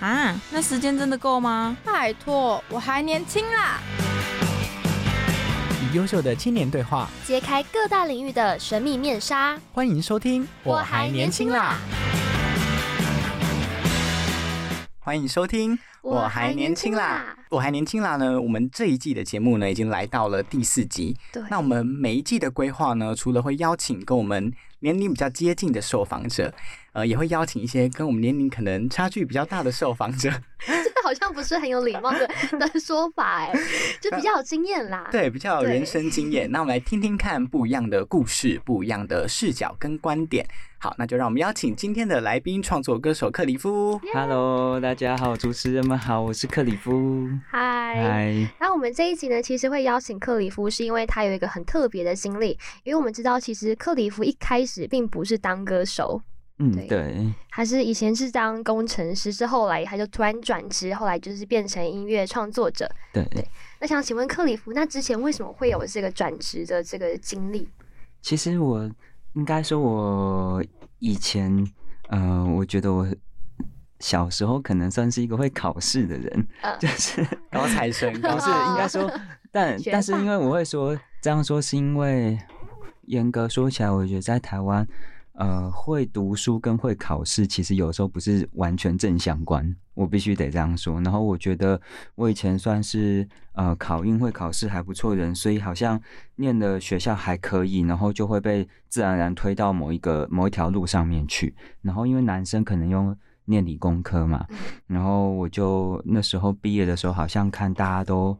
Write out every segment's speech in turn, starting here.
啊，那时间真的够吗？拜托，我还年轻啦。与优秀的青年对话，揭开各大领域的神秘面纱。欢迎收听。我还年轻啦欢迎收听，我还年轻啦！我还年轻啦呢。我们这一季的节目呢，已经来到了第四集。对，那我们每一季的规划呢，除了会邀请跟我们年龄比较接近的受访者，呃，也会邀请一些跟我们年龄可能差距比较大的受访者。这好像不是很有礼貌的 的说法哎，就比较有经验啦。对，比较有人生经验。那我们来听听看不一样的故事、不一样的视角跟观点。好，那就让我们邀请今天的来宾，创作歌手克里夫。Hello，大家好，主持人们好，我是克里夫。嗨。嗨，那我们这一集呢，其实会邀请克里夫，是因为他有一个很特别的经历。因为我们知道，其实克里夫一开始并不是当歌手，嗯，对对，他是以前是当工程师，是后来他就突然转职，后来就是变成音乐创作者。对，那想请问克里夫，那之前为什么会有这个转职的这个经历？其实我应该说，我以前，呃，我觉得我小时候可能算是一个会考试的人，呃就是高材生，不高是应该说，但但是因为我会说这样说，是因为严格说起来，我觉得在台湾，呃，会读书跟会考试，其实有时候不是完全正相关，我必须得这样说。然后我觉得我以前算是呃考运会考试还不错的人，所以好像念的学校还可以，然后就会被自然而然推到某一个某一条路上面去。然后因为男生可能用念理工科嘛，然后我就那时候毕业的时候，好像看大家都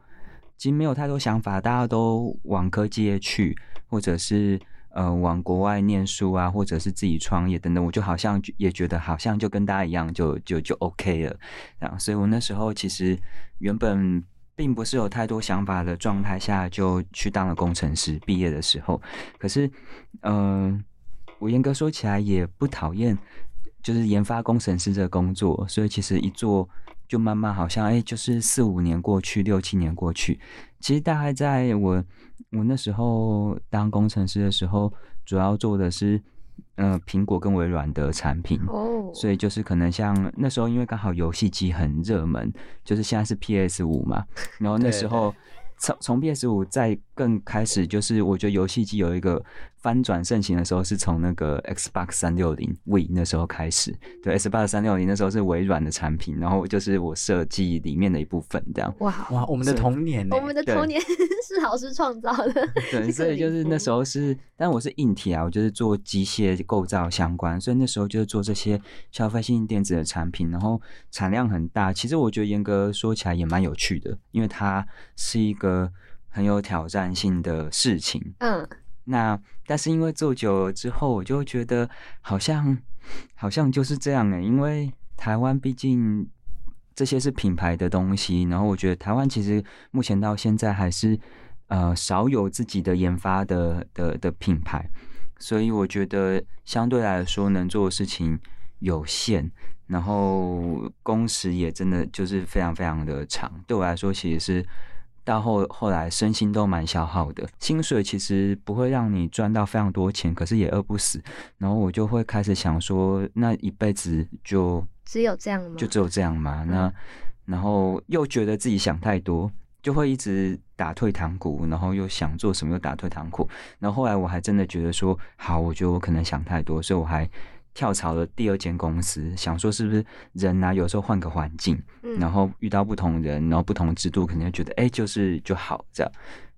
其实没有太多想法，大家都往科技业去，或者是呃往国外念书啊，或者是自己创业等等，我就好像也觉得好像就跟大家一样，就就就 OK 了，这样，所以我那时候其实原本。并不是有太多想法的状态下就去当了工程师。毕业的时候，可是，嗯、我严格说起来也不讨厌，就是研发工程师这个工作，所以其实一做就慢慢好像哎、就是四五年过去，六七年过去，其实大概在我我那时候当工程师的时候，主要做的是呃苹果跟微软的产品。哦，所以。就是可能像那时候，因为刚好游戏机很热门，就是现在是 PS 五嘛，然后那时候从从 PS 五再更开始，就是我觉得游戏机有一个翻转盛行的时候，是从那个 Xbox 三六零 We 那时候开始。对，Xbox 三六零那时候是微软的产品，然后就是我设计里面的一部分，这样。哇，哇，我们的童年呢我？们的童年 是老师创造的。对，所以就是那时候是，但我是硬体啊，我就是做机械构造相关，所以那时候就是做这些消费性电子的产品，然后产量很大。其实我觉得严格说起来也蛮有趣的，因为它是一个很有挑战性的事情。嗯，那但是因为做久了之后，我就觉得好像好像就是这样哎、因为台湾毕竟这些是品牌的东西，然后我觉得台湾其实目前到现在还是呃少有自己的研发的的的品牌，所以我觉得相对来说能做的事情有限，然后工时也真的就是非常非常的长，对我来说其实是。到后后来身心都蛮消耗的，薪水其实不会让你赚到非常多钱，可是也饿不死。然后我就会开始想说，那一辈子就只有这样吗？就只有这样吗？那然后又觉得自己想太多，就会一直打退堂鼓，然后又想做什么又打退堂鼓。然后后来我还真的觉得说，好，我觉得我可能想太多，所以我还跳槽了第二间公司，想说是不是人啊，有时候换个环境，嗯然后遇到不同人，然后不同制度，可能就觉得哎、就是就好这样。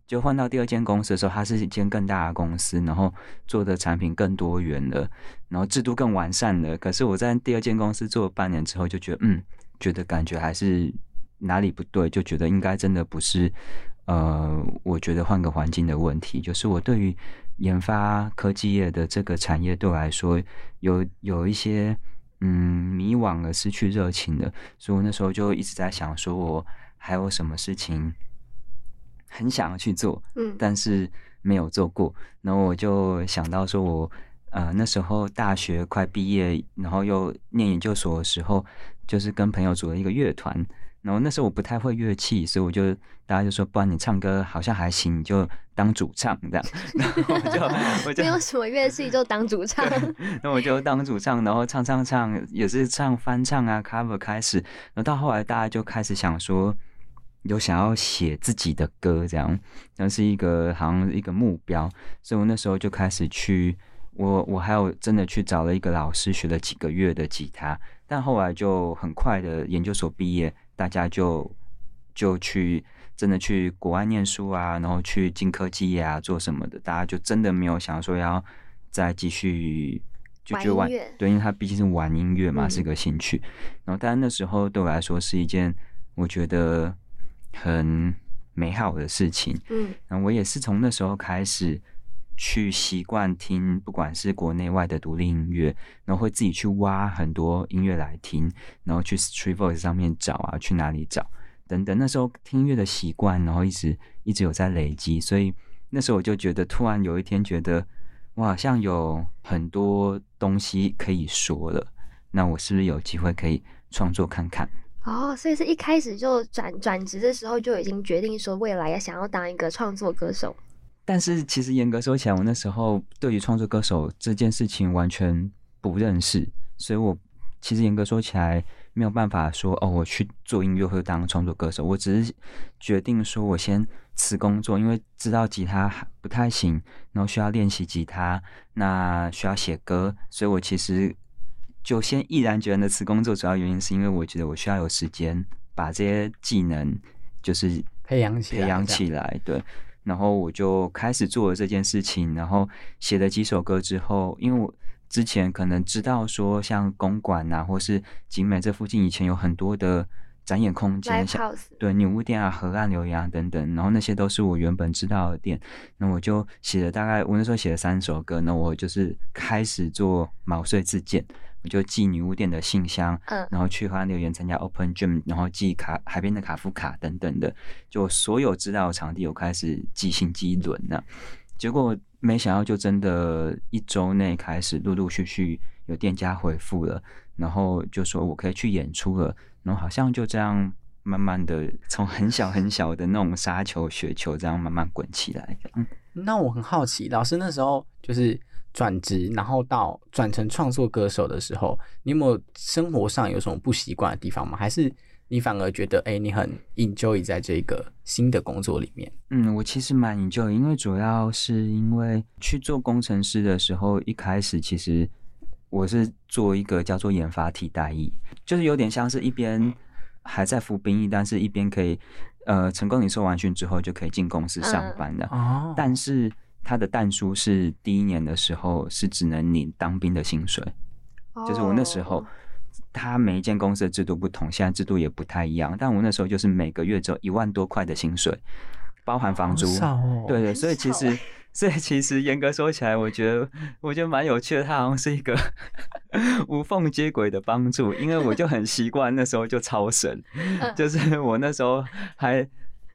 就换到第二间公司的时候，它是一间更大的公司，然后做的产品更多元了，然后制度更完善了。可是我在第二间公司做了半年之后，就觉得嗯，觉得感觉还是哪里不对，就觉得应该真的不是呃，我觉得换个环境的问题，就是我对于研发科技业的这个产业对我来说有有一些嗯迷惘了，失去热情的，所以我那时候就一直在想，说我还有什么事情很想要去做，嗯但是没有做过。然后我就想到说我，呃那时候大学快毕业，然后又念研究所的时候，就是跟朋友组了一个乐团。然后那时候我不太会乐器，所以我就大家就说，不然你唱歌好像还行，你就当主唱这样。然后我就我就没有什么乐器就当主唱，那我就当主唱，然后唱唱唱，也是唱翻唱啊，cover 开始，然后到后来大家就开始想说，有想要写自己的歌，这样，那是一个好像一个目标，所以我那时候就开始去，我我还有真的去找了一个老师学了几个月的吉他，但后来就很快的研究所毕业，大家就就去真的去国外念书啊，然后去进科技业啊，做什么的，大家就真的没有想说要再继续就玩就玩对，因为他毕竟是玩音乐嘛，嗯是个兴趣。然后，但那时候对我来说是一件我觉得很美好的事情。嗯然后我也是从那时候开始去习惯听，不管是国内外的独立音乐，然后会自己去挖很多音乐来听，然后去 Street Voice 上面找啊，去哪里找等等。那时候听音乐的习惯，然后一直一直有在累积，所以那时候我就觉得，突然有一天觉得，我好像有很多东西可以说了，那我是不是有机会可以创作看看？哦，所以是一开始就转转职的时候就已经决定说未来要想要当一个创作歌手。但是其实严格说起来，我那时候对于创作歌手这件事情完全不认识，所以我其实严格说起来没有办法说哦，我去做音乐会当创作歌手。我只是决定说我先辞工作，因为知道吉他不太行，然后需要练习吉他，那需要写歌，所以我其实就先毅然决然的辞工作。主要原因是因为我觉得我需要有时间把这些技能就是培养起来培养起来，对。然后我就开始做了这件事情，然后写了几首歌之后，因为我之前可能知道说，像公馆啊，或是景美这附近以前有很多的展演空间，像对女巫店啊、河岸留言啊等等，然后那些都是我原本知道的店，那我就写了大概我那时候写了三首歌，那我就是开始做毛遂自荐，我就寄女巫店的信箱，嗯然后去河岸留言参加 Open Gym，然后寄卡海边的卡夫卡等等的，就所有知道的场地我开始寄信寄一轮呢、结果没想到就真的一周内开始陆陆续续有店家回复了，然后就说我可以去演出了，然后好像就这样慢慢的从很小很小的那种沙球雪球这样慢慢滚起来，嗯。那我很好奇，老师那时候就是转职，然后到转成创作歌手的时候，你有没有生活上有什么不习惯的地方吗？还是你反而觉得，哎、你很 enjoy 在这个新的工作里面？嗯，我其实蛮 enjoy，因为主要是因为去做工程师的时候，一开始其实我是做一个叫做研发替代役，就是有点像是一边还在服兵役，但是一边可以呃成功你受完训之后就可以进公司上嗯班的。哦但是它的弹书是第一年的时候是只能领当兵的薪水，就是我那时候哦，他每一间公司的制度不同，现在制度也不太一样。但我那时候就是每个月只有一万多块的薪水，包含房租。哦对对，所以其实，所以其实严格说起来，我觉得我觉得蛮有趣的。它好像是一个 无缝接轨的帮助，因为我就很习惯那时候就超省，嗯就是我那时候还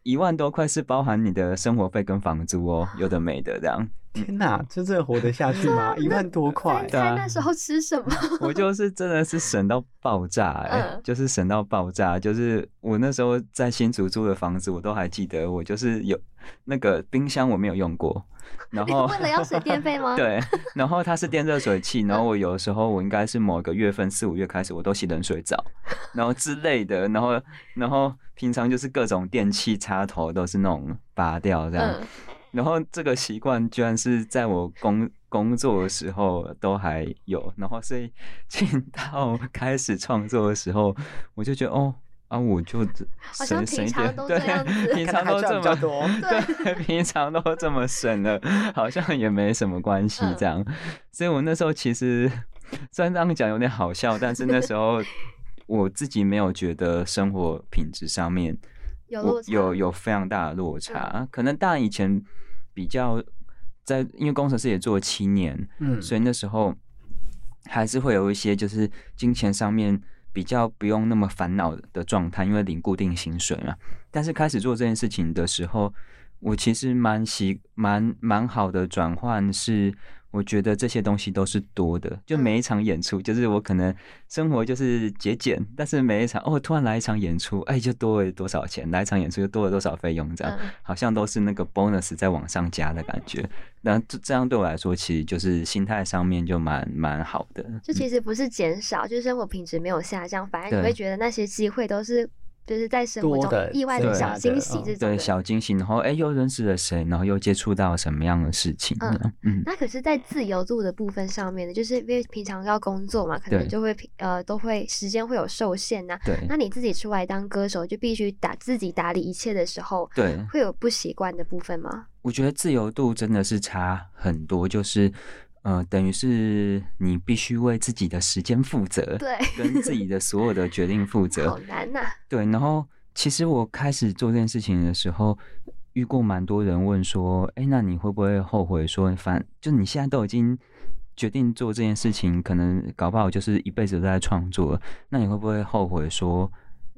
一万多块是包含你的生活费跟房租哦，有的没的这样。天哪，这真的活得下去吗？一万多块猜，猜那时候吃什么？我就是真的是省到爆炸哎、嗯就是省到爆炸。就是我那时候在新竹租的房子，我都还记得，我就是有那个冰箱我没有用过，然 后为了要省电费吗？对，然后它是电热水器，然后我有的时候我应该是某个月份四五月开始，我都洗冷水澡，然后之类的，然后然后平常就是各种电器插头都是那种拔掉这样，嗯，然后这个习惯居然是在我工工作的时候都还有，然后所以 进到开始创作的时候，我就觉得哦啊，我就好像省省一点，平常都对这样子，平常都这么多对，平常都这么省了，好像也没什么关系嗯这样。所以我那时候其实虽然这样讲有点好笑，但是那时候 我自己没有觉得生活品质上面我有落差，有有非常大的落差。可能当然以前比较在，因为工程师也做了七年，嗯，所以那时候还是会有一些就是金钱上面比较不用那么烦恼的状态，因为领固定薪水嘛。但是开始做这件事情的时候，我其实蛮喜蛮蛮好的转换是。我觉得这些东西都是多的，就每一场演出，就是我可能生活就是节俭，但是每一场哦，突然来一场演出，哎，就多了多少钱，来一场演出就多了多少费用，这样好像都是那个 bonus 在往上加的感觉。那这这样对我来说，其实就是心态上面就蛮蛮好的。就其实不是减少，就是生活品质没有下降，反而你会觉得那些机会都是。就是在生活中意外的小惊喜，这种对小惊喜，然后哎又认识了谁，然后又接触到什么样的事情？嗯 嗯。那可是，在自由度的部分上面呢，就是因为平常要工作嘛，可能就会呃都会时间会有受限呐。对。那你自己出来当歌手，就必须打自己打理一切的时候，对，会有不习惯的部分吗？我觉得自由度真的是差很多，就是。呃，等于是你必须为自己的时间负责，对，跟自己的所有的决定负责，好难呐。对，然后其实我开始做这件事情的时候，遇过蛮多人问说，哎，那你会不会后悔？说反就你现在都已经决定做这件事情，可能搞不好就是一辈子都在创作，那你会不会后悔说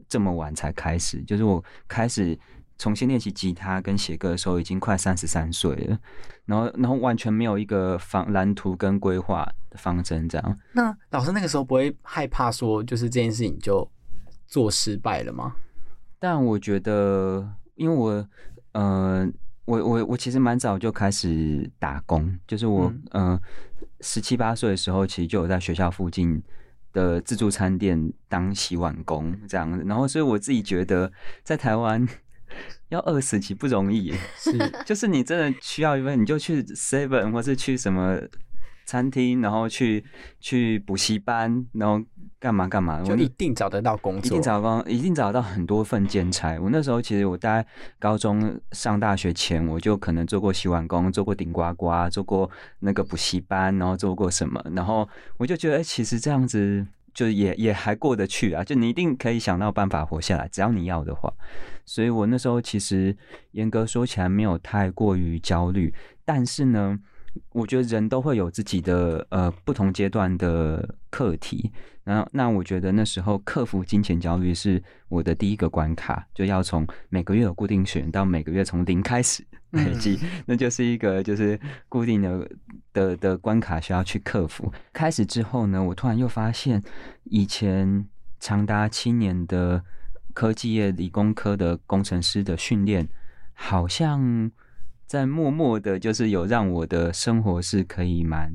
这么晚才开始？就是我开始。重新练习吉他跟写歌的时候，已经快三十三岁了，然后然后完全没有一个方蓝图跟规划的方针，这样。那老师那个时候不会害怕说，就是这件事情就做失败了吗？但我觉得，因为我，呃，我我我其实蛮早就开始打工，就是我，嗯，十七八岁的时候，其实就有在学校附近的自助餐店当洗碗工这样，然后所以我自己觉得，在台湾。要饿死其不容易，是，就是你真的需要一份，你就去 seven 或是去什么餐厅，然后去去补习班，然后干嘛干嘛，就一定找得到工作，一定找工，一定找到很多份兼差。我那时候其实我大概高中上大学前，我就可能做过洗碗工，做过顶呱呱，做过那个补习班，然后做过什么，然后我就觉得，哎，其实这样子。就也也还过得去啊，就你一定可以想到办法活下来，只要你要的话。所以我那时候其实严格说起来没有太过于焦虑，但是呢。我觉得人都会有自己的呃不同阶段的课题，然后那我觉得那时候克服金钱焦虑是我的第一个关卡，就要从每个月有固定选到每个月从零开始 累积，那就是一个就是固定的的的关卡需要去克服。开始之后呢，我突然又发现以前长达七年的科技业理工科的工程师的训练，好像。在默默的，就是有让我的生活是可以蛮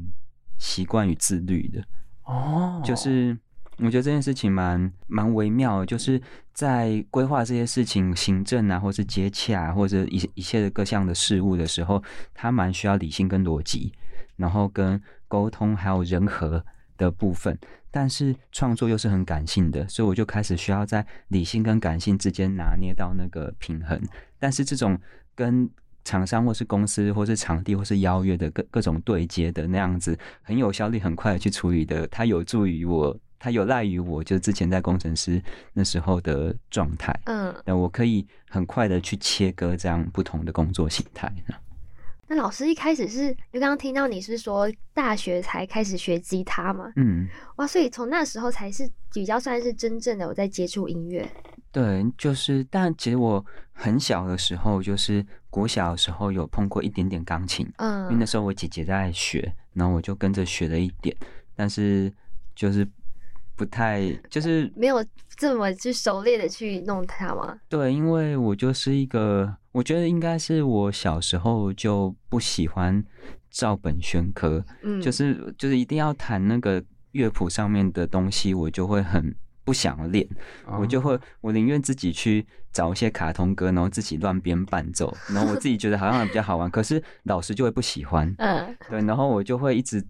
习惯与自律的哦。就是我觉得这件事情蛮蛮微妙，就是在规划这些事情、行政啊，或是接洽，或者一一切的各项的事物的时候，它蛮需要理性跟逻辑，然后跟沟通还有人和的部分。但是创作又是很感性的，所以我就开始需要在理性跟感性之间拿捏到那个平衡。但是这种跟厂商或是公司或是场地或是邀约的各各种对接的那样子很有效率很快的去处理的，它有助于我，它有赖于我，就之前在工程师那时候的状态。嗯，那我可以很快的去切割这样不同的工作形态。那老师一开始是，就刚刚听到你是说大学才开始学吉他嘛？嗯，哇，所以从那时候才是比较算是真正的我在接触音乐。对，就是，但其实我很小的时候，就是国小的时候有碰过一点点钢琴，嗯，因为那时候我姐姐在学，然后我就跟着学了一点，但是就是不太，就是没有这么去熟练的去弄它吗？对，因为我就是一个，我觉得应该是我小时候就不喜欢照本宣科，嗯，就是就是一定要弹那个乐谱上面的东西，我就会很。不想练，我就会，我宁愿自己去找一些卡通歌，然后自己乱编伴奏，然后我自己觉得好像比较好玩，可是老师就会不喜欢，嗯，对，然后我就会一直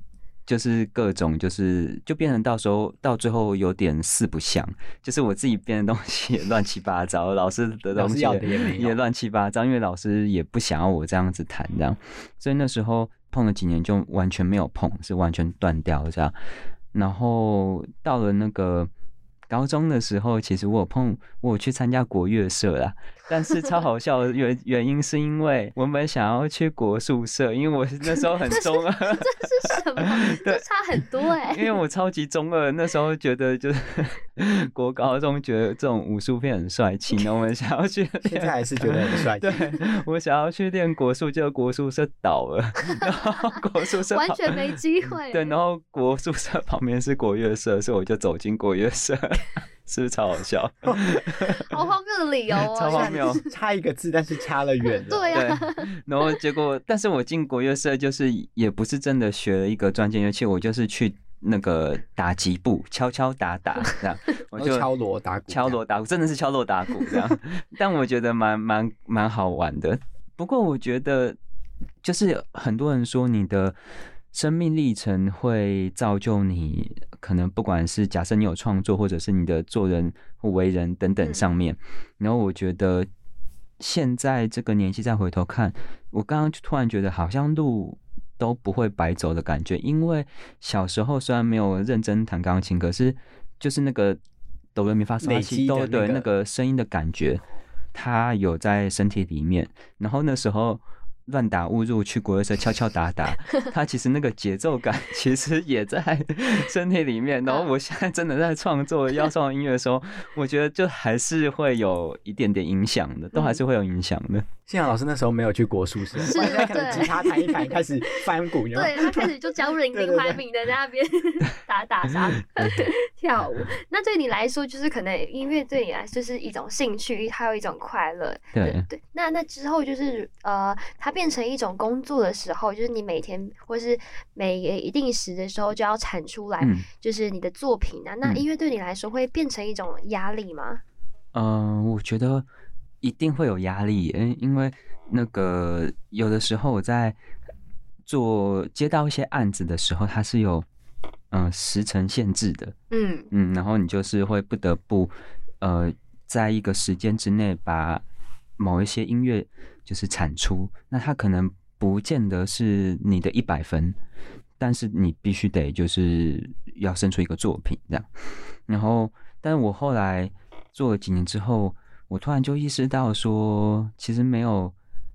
就是各种就是就变成到时候到最后有点四不像，就是我自己编的东西也 乱七八糟，老师的东西也乱七八糟，因为老师也不想要我这样子弹这样，所以那时候碰了几年就完全没有碰，是完全断掉这样，然后到了那个。高中的时候，其实我有碰，我有去参加国乐社啦，但是超好笑的原原因是因为我们想要去国宿社，因为我那时候很中二，这是什么？这差很多哎、因为我超级中二，那时候觉得就是 国高中觉得这种武术片很帅气，然后我们想要去 现在还是觉得很帅气。对我想要去练国术，结果国术社倒了，然后国术社完全没机会。对，然后国宿舍旁边是国乐社，所以我就走进国乐社，是不是超好笑？好荒谬的理由哦。超荒谬。差一个字，但是差了远了。对啊，对，然后结果，但是我进国乐社就是也不是真的学了一个专键乐器，我就是去那个打击部敲敲打打这样，我就敲锣打鼓，敲锣打鼓，真的是敲锣打鼓这样。但我觉得蛮蛮蛮好玩的。不过我觉得，就是很多人说你的生命历程会造就你，可能不管是假设你有创作，或者是你的做人或为人等等上面。然后我觉得现在这个年纪再回头看，我刚刚就突然觉得好像路。都不会白走的感觉，因为小时候虽然没有认真弹钢琴，可是就是那个哆来咪发嗦累拉西哆对那个声音的感觉，它有在身体里面。然后那时候乱打误入去国乐社敲敲打打，他其实那个节奏感 其实也在身体里面。然后我现在真的在创作要创音乐的时候，我觉得就还是会有一点点影响的，都还是会有影响的。幸好老师那时候没有去国术社，是可能对吉他弹一弹，开始翻鼓，有没有对他开始就教人林怀民的在那边 打打杀 跳舞。那对你来说，就是可能音乐对你来说就是一种兴趣，还有一种快乐。对对。那那之后就是呃，它变成一种工作的时候，就是你每天或是每一定时的时候就要产出来，嗯就是你的作品啊。那嗯音乐对你来说会变成一种压力吗？嗯、我觉得一定会有压力嗯，因为那个有的时候我在做接到一些案子的时候，它是有嗯、呃时程限制的，嗯嗯，然后你就是会不得不呃在一个时间之内把某一些音乐就是产出，那它可能不见得是你的一百分，但是你必须得就是要生出一个作品这样。然后，但我后来做了几年之后，我突然就意识到说，其实没有，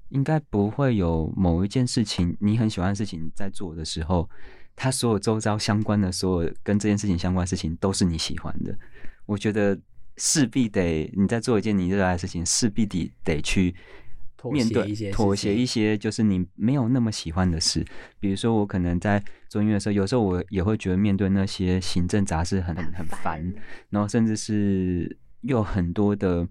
应该不会有某一件事情你很喜欢的事情在做的时候，它所有周遭相关的所有跟这件事情相关的事情都是你喜欢的。我觉得势必得你在做一件你热爱的事情，势必得得去面对协一些妥协一些，就是你没有那么喜欢的事。比如说，我可能在做音乐的时候，有时候我也会觉得面对那些行政杂事很很很烦，然后甚至是又有很多的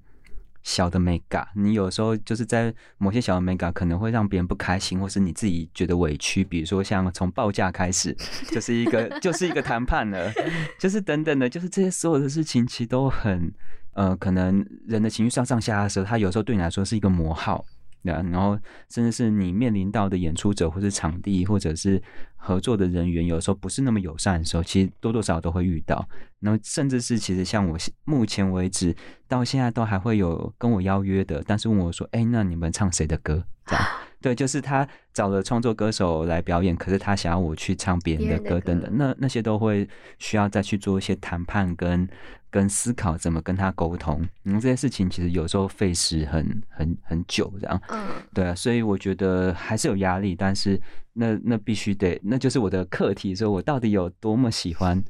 小的 mega，你有时候就是在某些小的 mega 可能会让别人不开心，或是你自己觉得委屈。比如说像从报价开始，就是一个就是一个谈判了，就是等等的，就是这些所有的事情其实都很呃，可能人的情绪上上下下的时候，它有时候对你来说是一个磨耗。对啊，然后甚至是你面临到的演出者，或是场地，或者是合作的人员，有时候不是那么友善的时候，其实多多少少都会遇到。然后甚至是其实像我目前为止到现在都还会有跟我邀约的，但是问我说：“哎，那你们唱谁的歌？”这样，对，就是他找了创作歌手来表演，可是他想要我去唱别人的歌等等，那那些都会需要再去做一些谈判跟跟思考，怎么跟他沟通。嗯，这些事情其实有时候费时很很很久这样。嗯，对啊，所以我觉得还是有压力，但是那那必须得，那就是我的课题，说我到底有多么喜欢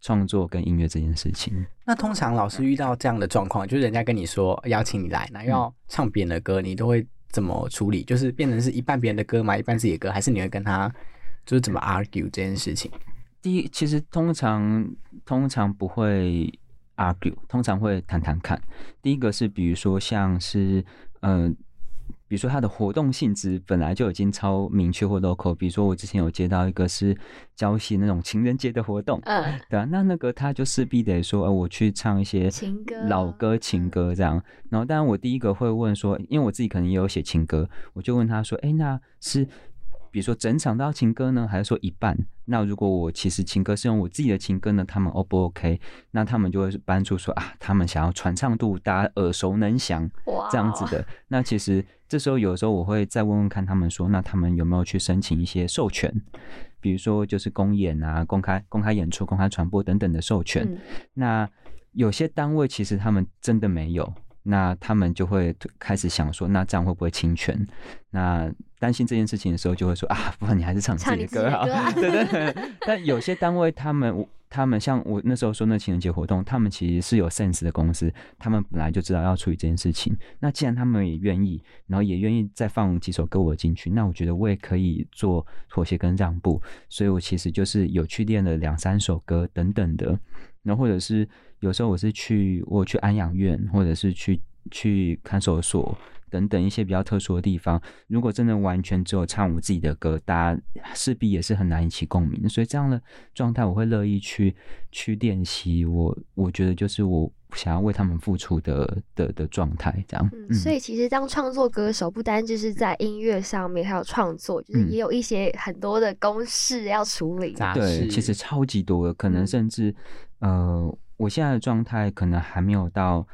创作跟音乐这件事情。那通常老师遇到这样的状况，就是人家跟你说邀请你来，那要唱别人的歌，你都会怎么处理？就是变成是一半别人的歌嘛，一半自己的歌，还是你会跟他就是怎么 argue 这件事情？第一，其实通常通常不会 argue，通常会谈谈看。第一个是比如说像是呃，比如说它的活动性质本来就已经超明确或 local，比如说我之前有接到一个是交系那种情人节的活动，嗯，对啊，那那个他就势必得说，呃，我去唱一些情歌老歌、情歌这样。然后，当然我第一个会问说，因为我自己可能也有写情歌，我就问他说，哎，那是比如说整场都要情歌呢，还是说一半？那如果我其实情歌是用我自己的情歌呢，他们 O 不 OK？那他们就会搬出说啊，他们想要传唱度大家耳熟能详这样子的。那其实这时候有时候我会再问问看他们说，那他们有没有去申请一些授权？比如说就是公演啊、公开公开演出、公开传播等等的授权。嗯那有些单位其实他们真的没有，那他们就会开始想说，那这样会不会侵权？那担心这件事情的时候，就会说啊，不然你还是唱自己的歌好。自己的歌啊对对对。但有些单位他们，他们像我那时候说那情人节活动，他们其实是有 sense 的公司，他们本来就知道要处理这件事情。那既然他们也愿意，然后也愿意再放几首歌我进去，那我觉得我也可以做妥协跟让步。所以我其实就是有去练了两三首歌等等的，然后或者是有时候我是去我去安养院，或者是去去看守所等等一些比较特殊的地方。如果真的完全只有唱我自己的歌，大家势必也是很难引起共鸣。所以这样的状态，我会乐意去去练习。我我觉得就是我想要为他们付出的的的状态，这样。嗯，所以其实当创作歌手，不单就是在音乐上面，还有创作，就是嗯也有一些很多的公式要处理。杂对，其实超级多的，可能嗯甚至呃，我现在的状态可能还没有到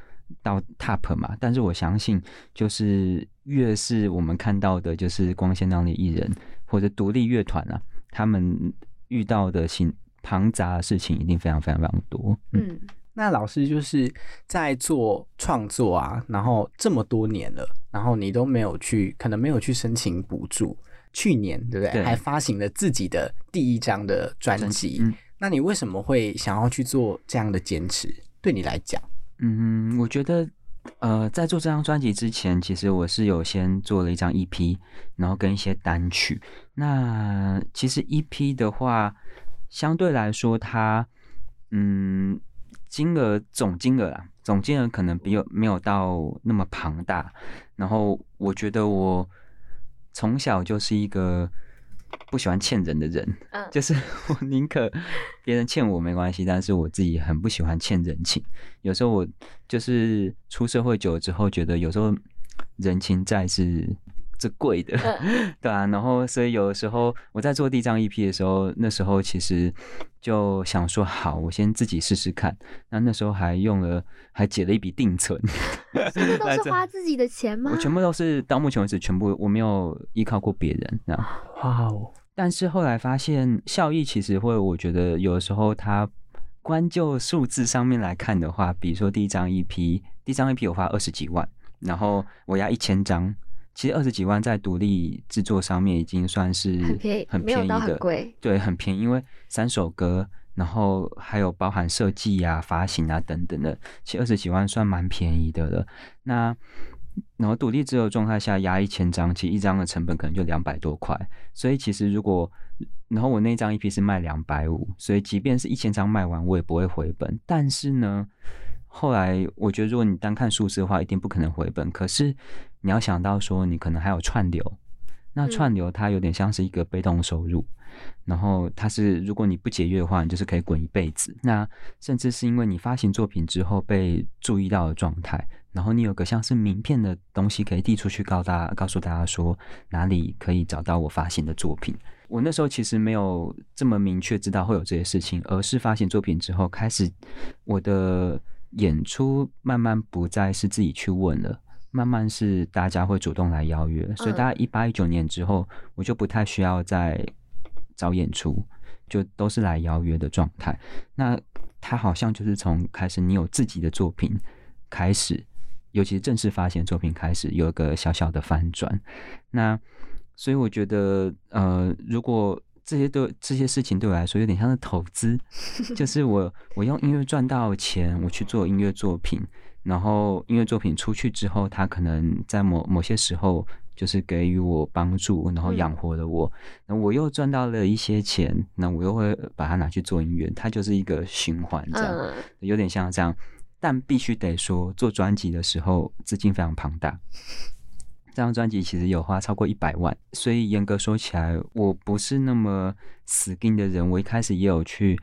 到 top 嘛，但是我相信，就是越是我们看到的，就是光鲜亮丽艺人或者独立乐团啊，他们遇到的新庞杂的事情一定非常非常非常多。嗯，嗯，那老师就是在做创作啊，然后这么多年了，然后你都没有去，可能没有去申请补助。去年对不对？对还发行了自己的第一张的专辑。嗯那你为什么会想要去做这样的坚持？对你来讲，嗯，我觉得，呃，在做这张专辑之前，其实我是有先做了一张 EP，然后跟一些单曲。那其实 EP 的话，相对来说它，嗯，金额总金额啊，总金额可能比有没有到那么庞大。然后我觉得我从小就是一个不喜欢欠人的人，嗯 就是我宁可别人欠我没关系，但是我自己很不喜欢欠人情。有时候我就是出社会久了之后，觉得有时候人情债是这贵的，对啊。然后所以有的时候我在做第一张 EP 的时候，那时候其实就想说，好，我先自己试试看。那那时候还用了，还解了一笔定存，这都是花自己的钱吗？我全部都是到目前为止全部我没有依靠过别人，这样。哇哦，但是后来发现效益其实会，我觉得有的时候它关就数字上面来看的话，比如说第一张 EP，第一张 EP 我花二十几万，然后我押一千张，其实二十几万在独立制作上面已经算是很便宜的，很贵对，很便宜，因为三首歌。然后还有包含设计啊、发行啊等等的，其实二十几万算蛮便宜的了。那然后独立制作状态下压一千张，其实一张的成本可能就两百多块。所以其实如果，然后我那张 EP 是卖两百五，所以即便是一千张卖完，我也不会回本。但是呢，后来我觉得如果你单看数字的话，一定不可能回本。可是你要想到说，你可能还有串流，那嗯串流它有点像是一个被动收入。然后它是，如果你不节约的话，你就是可以滚一辈子。那甚至是因为你发行作品之后被注意到的状态，然后你有个像是名片的东西可以递出去，告大告诉大家说哪里可以找到我发行的作品。我那时候其实没有这么明确知道会有这些事情，而是发行作品之后，开始我的演出慢慢不再是自己去问了。慢慢是大家会主动来邀约，所以大概一八一九年之后，我就不太需要再找演出，就都是来邀约的状态。那他好像就是从开始你有自己的作品开始，尤其是正式发行作品开始有一个小小的翻转。那所以我觉得，呃，如果这些对这些事情对我来说有点像是投资，就是我我用音乐赚到钱，我去做音乐作品，然后音乐作品出去之后，他可能在某某些时候就是给予我帮助，然后养活了我，那我又赚到了一些钱，那我又会把它拿去做音乐，它就是一个循环这样，嗯，有点像这样。但必须得说，做专辑的时候资金非常庞大。这张专辑其实有花超过一百万，所以严格说起来，我不是那么死定的人。我一开始也有去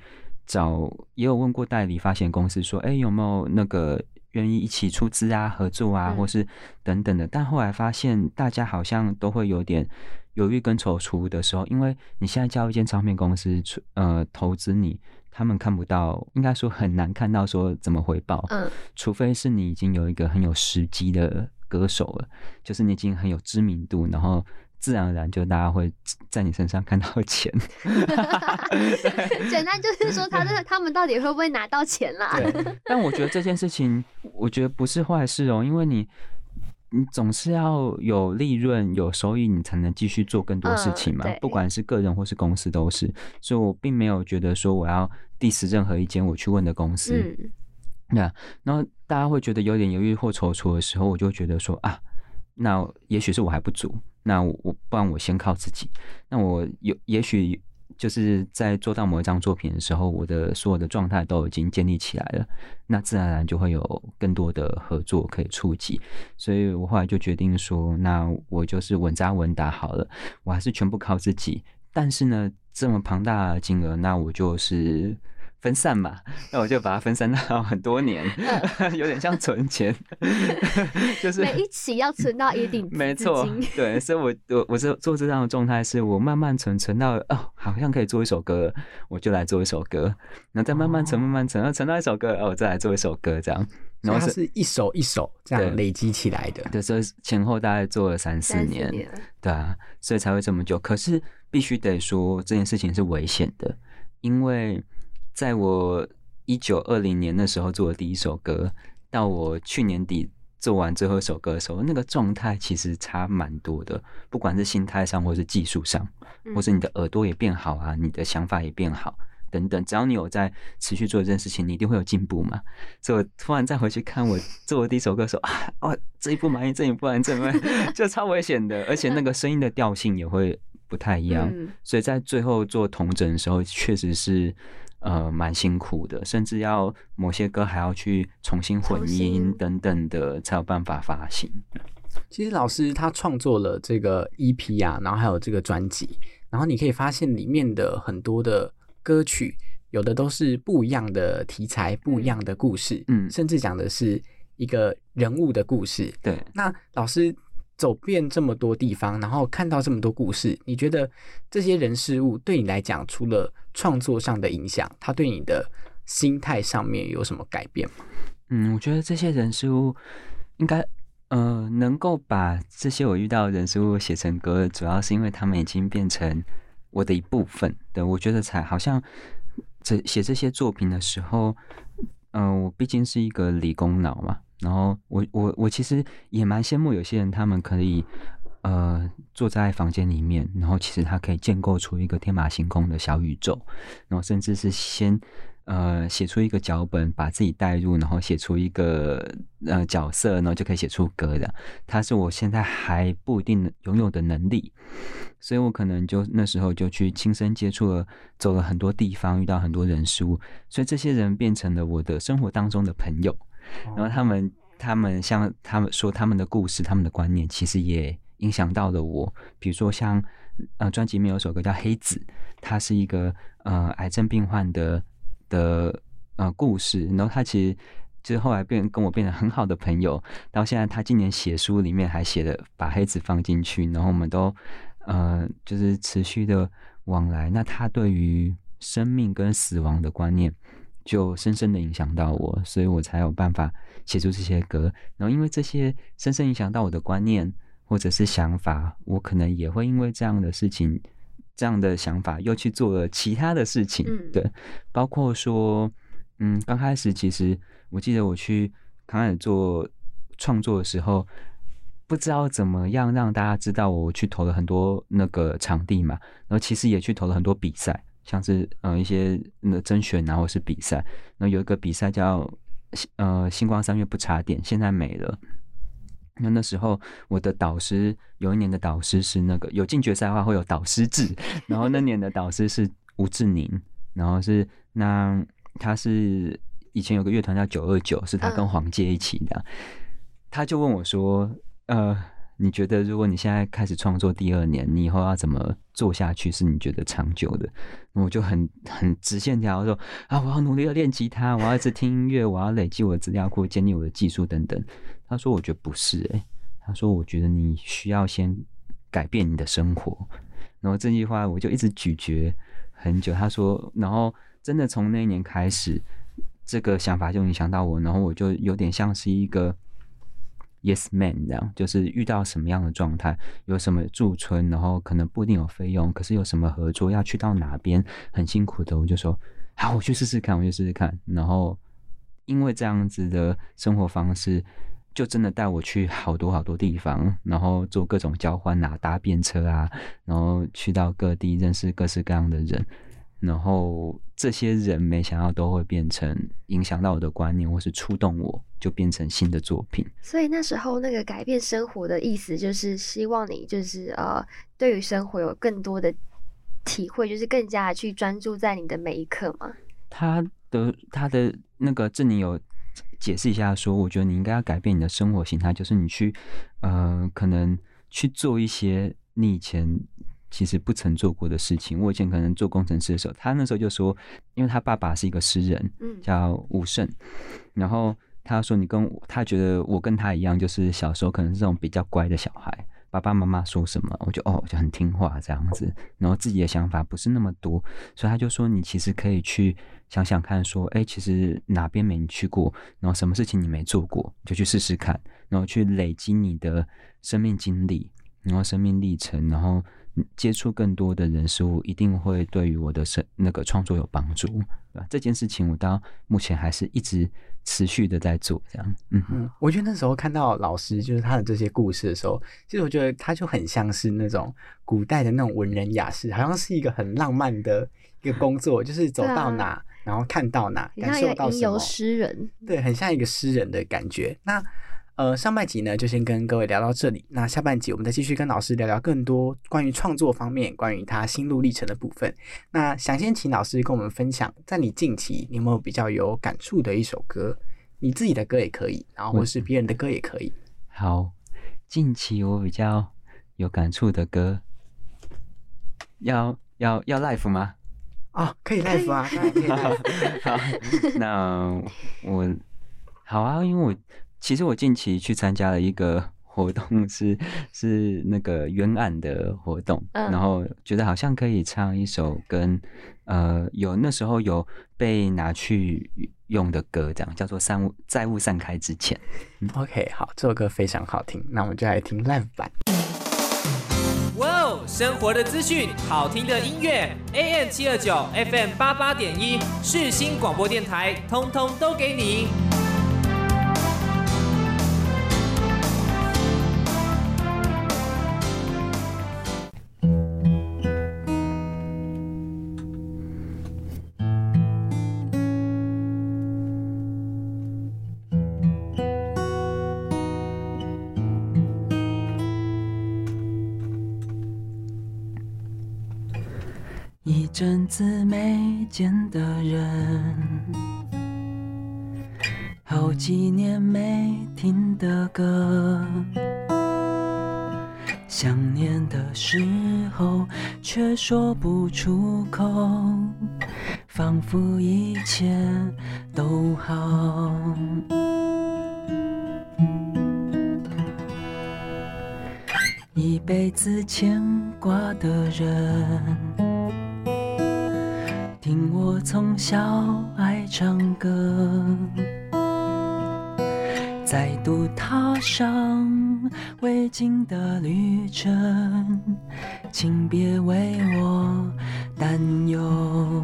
找，也有问过代理发行公司说，哎、有没有那个愿意一起出资啊、合作啊，嗯或是等等的。但后来发现，大家好像都会有点犹豫跟踌躇的时候，因为你现在叫一间唱片公司出呃投资你，他们看不到，应该说很难看到说怎么回报。嗯，除非是你已经有一个很有时机的歌手了，就是你已经很有知名度，然后自然而然就大家会在你身上看到钱。简单就是说，他这个他们到底会不会拿到钱啦？对，但我觉得这件事情，我觉得不是坏事哦，因为你你总是要有利润、有收益，你才能继续做更多事情嘛。嗯不管是个人或是公司都是，所以我并没有觉得说我要 diss 任何一间我去问的公司。嗯，对啊，然后大家会觉得有点犹豫或踌躇的时候，我就觉得说啊，那也许是我还不足，那我我不然我先靠自己。那我有也许就是在做到某一张作品的时候，我的所有的状态都已经建立起来了，那自然而然就会有更多的合作可以触及。所以我后来就决定说，那我就是稳扎稳打好了，我还是全部靠自己。但是呢，这么庞大的金额，那我就是分散嘛，那我就把它分散到很多年，有点像存钱，就是每一期要存到一定资没错，对，所以我我我是做这样的状态，是我慢慢存存到哦，好像可以做一首歌，我就来做一首歌，然后再慢慢存，慢慢存，然后存到一首歌，哦，我再来做一首歌，这样，然后是是一首一首这样累积起来的。对，所以前后大概做了三四年，年，对啊，所以才会这么久。可是必须得说这件事情是危险的，因为在我一九二零年的时候做的第一首歌，到我去年底做完最后一首歌的时候，那个状态其实差蛮多的，不管是心态上，或是技术上，或是你的耳朵也变好啊，你的想法也变好。等等，只要你有在持续做这件事情，你一定会有进步嘛。所以我突然再回去看我做的第一首歌的时候啊，哦，这一步满意，这一步满意，这一不满意，就超危险的，而且那个声音的调性也会不太一样。嗯所以在最后做同整的时候，确实是呃蛮辛苦的，甚至要某些歌还要去重新混音等等的，才有办法发行。其实老师他创作了这个 EP 啊，然后还有这个专辑，然后你可以发现里面的很多的歌曲，有的都是不一样的题材、不一样的故事，嗯甚至讲的是一个人物的故事。对，那老师走遍这么多地方，然后看到这么多故事，你觉得这些人事物对你来讲，除了创作上的影响，它对你的心态上面有什么改变吗？嗯，我觉得这些人事物应该。呃，能够把这些我遇到的人事物写成歌，主要是因为他们已经变成我的一部分。对我觉得才好像这写这些作品的时候，嗯、我毕竟是一个理工脑嘛，然后我我我其实也蛮羡慕有些人，他们可以呃坐在房间里面，然后其实他可以建构出一个天马行空的小宇宙，然后甚至是先呃写出一个脚本，把自己带入，然后写出一个呃角色，然后就可以写出歌的。他是我现在还不一定拥有的能力，所以我可能就那时候就去亲身接触了，走了很多地方，遇到很多人事物，所以这些人变成了我的生活当中的朋友。然后他们他们像他们说他们的故事，他们的观念，其实也影响到了我。比如说像呃专辑里面有首歌叫《黑子》，它是一个呃癌症病患的的呃故事，然后他其实。就是后来变跟我变成很好的朋友，到现在他今年写书里面还写了把黑子放进去，然后我们都呃就是持续的往来。那他对于生命跟死亡的观念，就深深的影响到我，所以我才有办法写出这些歌。然后因为这些深深影响到我的观念或者是想法，我可能也会因为这样的事情、这样的想法，又去做了其他的事情。嗯对，包括说，嗯，刚开始其实我记得我去刚开始做创作的时候。不知道怎么样让大家知道我去投了很多那个场地嘛，然后其实也去投了很多比赛，像是呃一些那甄选啊，或是比赛。然后有一个比赛叫呃星光三月不插电，现在没了。那那时候我的导师有一年的导师是那个有进决赛的话会有导师制，然后那年的导师是吴志宁，然后是那他是以前有个乐团叫九二九，是他跟嗯黄杰一起的，他就问我说，呃。你觉得，如果你现在开始创作第二年，你以后要怎么做下去？是你觉得长久的？我就很很直线条说啊，我要努力的练吉他，我要一直听音乐，我要累积我的资料库，建立我的技术等等。他说，我觉得不是诶、他说，我觉得你需要先改变你的生活。然后这句话我就一直咀嚼很久。他说，然后真的从那一年开始，这个想法就影响到我，然后我就有点像是一个 yes man 这样，就是遇到什么样的状态，有什么驻村，然后可能不一定有费用，可是有什么合作要去到哪边很辛苦的，我就说好，我去试试看，我去试试看。然后因为这样子的生活方式，就真的带我去好多好多地方，然后做各种交换啊，搭便车啊，然后去到各地认识各式各样的人。然后这些人没想到都会变成影响到我的观念，或是触动我，就变成新的作品。所以那时候那个改变生活的意思，就是希望你就是呃，对于生活有更多的体会，就是更加去专注在你的每一刻嘛。他的他的那个郑宁有解释一下说，我觉得你应该要改变你的生活形态，就是你去呃，可能去做一些你以前。其实不曾做过的事情。我以前可能做工程师的时候，他那时候就说，因为他爸爸是一个诗人，叫吴胜，然后他说你跟他觉得我跟他一样，就是小时候可能是这种比较乖的小孩，爸爸妈妈说什么，我就哦就很听话这样子，然后自己的想法不是那么多，所以他就说你其实可以去想想看，说哎，其实哪边没去过，然后什么事情你没做过，就去试试看，然后去累积你的生命经历，然后生命历程，然后。接触更多的人事物，一定会对于我的生那个创作有帮助，对吧？这件事情我到目前还是一直持续的在做，这样。嗯嗯，我觉得那时候看到老师就是他的这些故事的时候，其实我觉得他就很像是那种古代的那种文人雅士，好像是一个很浪漫的一个工作，就是走到哪，然后看到哪，感受到什么，诗人，对，很像一个诗人的感觉。那。呃，上半集呢就先跟各位聊到这里，那下半集我们再继续跟老师聊聊更多关于创作方面、关于他心路历程的部分。那想先请老师跟我们分享，在你近期你有没有比较有感触的一首歌？你自己的歌也可以，然后或是别人的歌也可以。好，近期我比较有感触的歌，要要要 life 吗？啊，可以 life 啊，可以 life。好，那我好啊，因为我。其实我近期去参加了一个活动，是是那个冤案的活动，然后觉得好像可以唱一首跟呃有那时候有被拿去用的歌，这样叫做《散雾在雾散开之前》。OK，好，这首歌非常好听，那我们就来听 live 版。哇哦，生活的资讯，好听的音乐，AM 七二九，FM 八八点一，世新广播电台，通通都给你。次没见的人，好几年没听的歌，想念的时候却说不出口，仿佛一切都好。一辈子牵挂的人。听我从小爱唱歌，再度踏上未尽的旅程，请别为我担忧。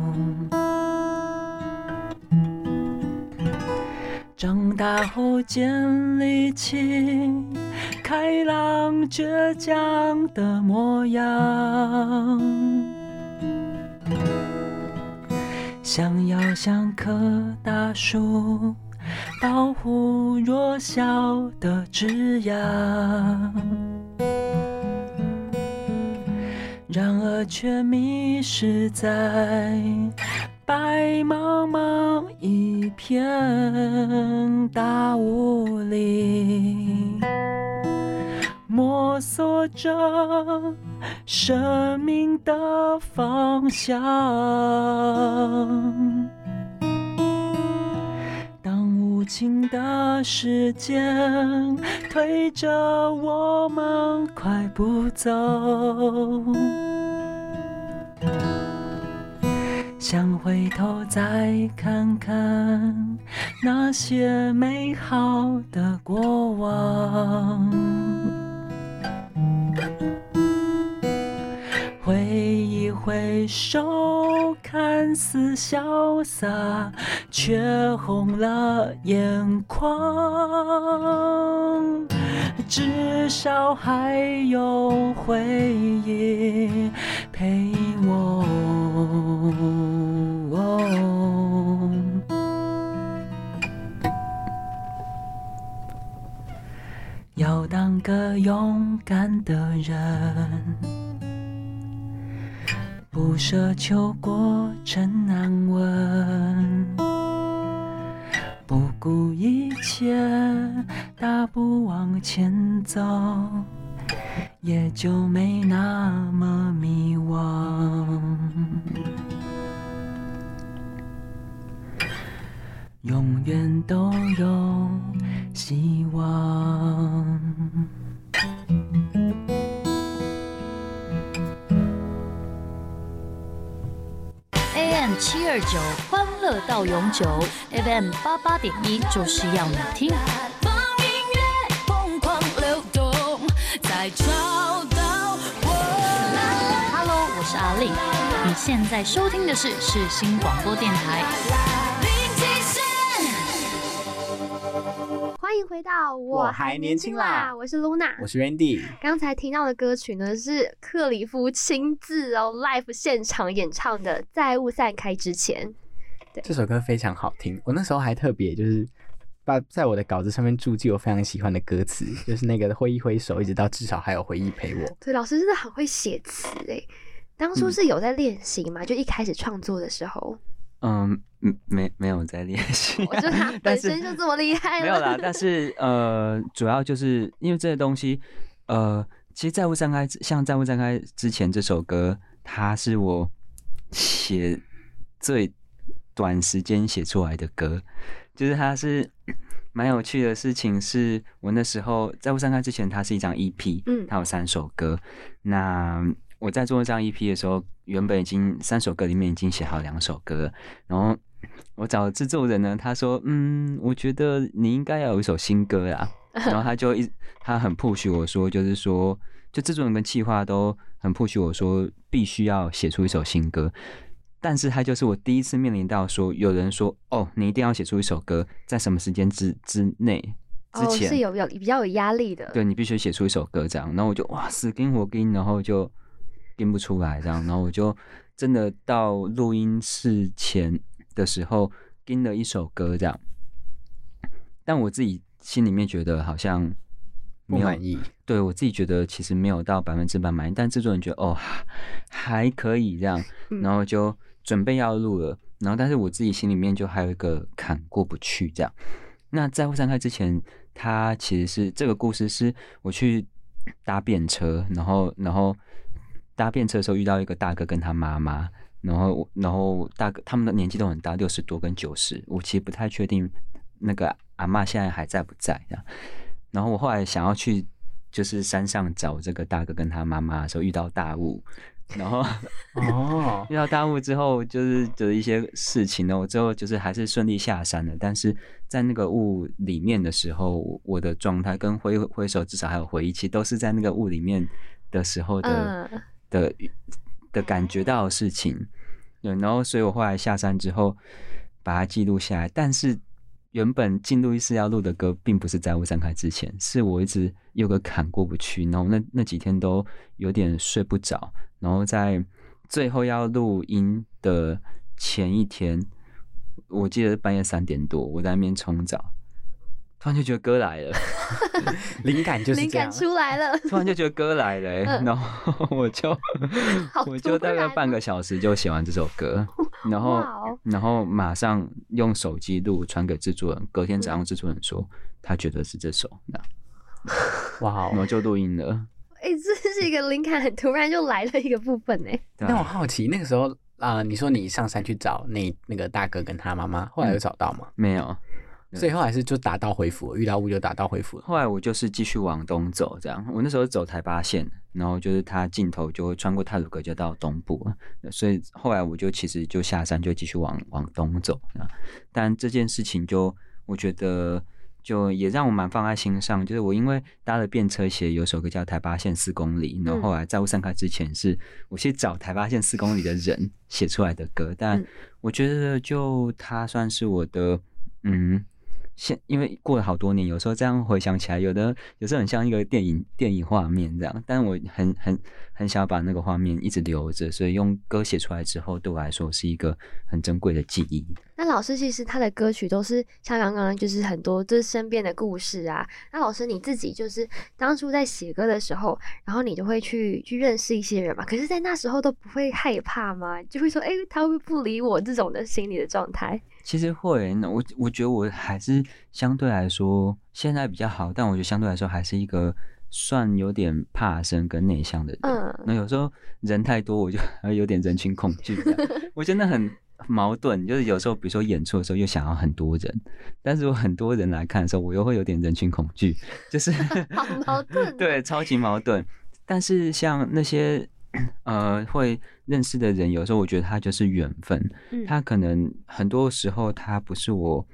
长大后建立起开朗倔强的模样。想要像棵大树，保护弱小的枝桠，然而却迷失在白茫茫一片大雾里。摸索着生命的方向。当无情的时间推着我们快步走，想回头再看看那些美好的过往。挥一挥手，看似潇洒，却红了眼眶。至少还有回忆陪我。当个勇敢的人，不奢求过程安稳，不顾一切，大步往前走，也就没那么迷惘。永远都有希望。AM 七二九欢乐到永久，FM 八八点一就是要你听。放音乐疯狂流动，再找到我。Hello，我是阿令，你现在收听的是世新广播电台。欢迎回到我我还年轻啦我是 Luna，我是 Randy，刚才听到的歌曲呢是克里夫亲自哦 live 现场演唱的《在雾散开之前》。这首歌非常好听。我那时候还特别就是把在我的稿子上面注记我非常喜欢的歌词，就是那个挥一挥手，一直到至少还有回忆陪我。对，老师真的很会写词诶。当初是有在练习嘛？就一开始创作的时候，嗯，嗯没没有在练习，我觉得他 本身就这么厉害了。没有啦，但是呃，主要就是因为这个东西，呃，其实《债务散开》像《债务散开》之前这首歌，它是我写最短时间写出来的歌，就是它是蛮有趣的事情是，我那时候《债务散开》之前，它是一张 EP，嗯它有三首歌，那我在做这张 EP 的时候，原本已经三首歌里面已经写好两首歌，然后我找制作人呢，他说，嗯，我觉得你应该要有一首新歌啊，然后他就一他很 push 我说，就是说，就制作人跟企划都很 push 我说，必须要写出一首新歌。但是他就是我第一次面临到说，有人说，哦，你一定要写出一首歌，在什么时间之之内之哦，前，是有有比较有压力的。对你必须写出一首歌这样，然后我就哇死跟活跟，然后就跟不出来这样，然后我就真的到录音室前的时候听了一首歌这样，但我自己心里面觉得好像没满意，对我自己觉得其实没有到百分之百满意，但制作人觉得哦还还可以这样，嗯。然后就准备要录了，然后但是我自己心里面就还有一个坎过不去这样。那在会散开之前，他其实是这个故事是我去搭便车，然后然后搭便车的时候遇到一个大哥跟他妈妈，然后我然后大哥他们的年纪都很大，六十多跟九十，我其实不太确定那个阿妈现在还在不在这样。然后我后来想要去就是山上找这个大哥跟他妈妈的时候，遇到大雾，然后哦，遇到大雾之后，就是的一些事情呢，我最后就是还是顺利下山了。但是在那个雾里面的时候，我的状态跟挥挥手，至少还有回忆，其实都是在那个雾里面的时候的、嗯的的感觉到的事情。对，然后所以我后来下山之后把它记录下来，但是。原本进录音室要录的歌，并不是在雾散开之前，是我一直有个坎过不去，然后那那几天都有点睡不着，然后在最后要录音的前一天，我记得半夜三点多，我在那边冲澡，突然就觉得歌来了，灵感就是灵感这样。出来了。突然就觉得歌来了、欸，嗯然后我就 我就大概半个小时就写完这首歌，然后哦然后马上用手机录传给制作人，隔天早上制作人说他觉得是这首，那哇哦然后就录音了。哎、这是一个灵感很突然就来了一个部分哎。对那我啊，好奇，那个时候啊、呃你说你上山去找那那个大哥跟他妈妈，后来有嗯找到吗？没有。对所以后来是就打道回府，遇到雾就打道回府了。后来我就是继续往东走，这样。我那时候走台八线，然后就是它尽头就会穿过泰鲁阁就到东部了，所以后来我就其实就下山就继续往往东走啊。但这件事情就我觉得就也让我蛮放在心上。就是我因为搭了便车写有首歌叫《台八线四公里》，然后后来在雾散开之前，是我去找台八线四公里的人写出来的歌。但我觉得就它算是我的，嗯。现因为过了好多年，有时候这样回想起来，有的有时候很像一个电影电影画面这样，但我很很很想把那个画面一直留着，所以用歌写出来之后，对我来说是一个很珍贵的记忆。那老师其实他的歌曲都是像刚刚就是很多就是身边的故事啊。那老师你自己就是当初在写歌的时候，然后你就会去去认识一些人嘛？可是，在那时候都不会害怕吗？就会说，哎，他会不理我这种的心理的状态？其实会，那我我觉得我还是相对来说现在比较好，但我觉得相对来说还是一个算有点怕生跟内向的人。嗯，那有时候人太多，我就有点人群恐惧。我真的很矛盾，就是有时候比如说演出的时候又想要很多人，但是我很多人来看的时候，我又会有点人群恐惧，就是好矛盾。对，超级矛盾。但是像那些。呃，会认识的人，有时候我觉得他就是缘分。他可能很多时候他不是我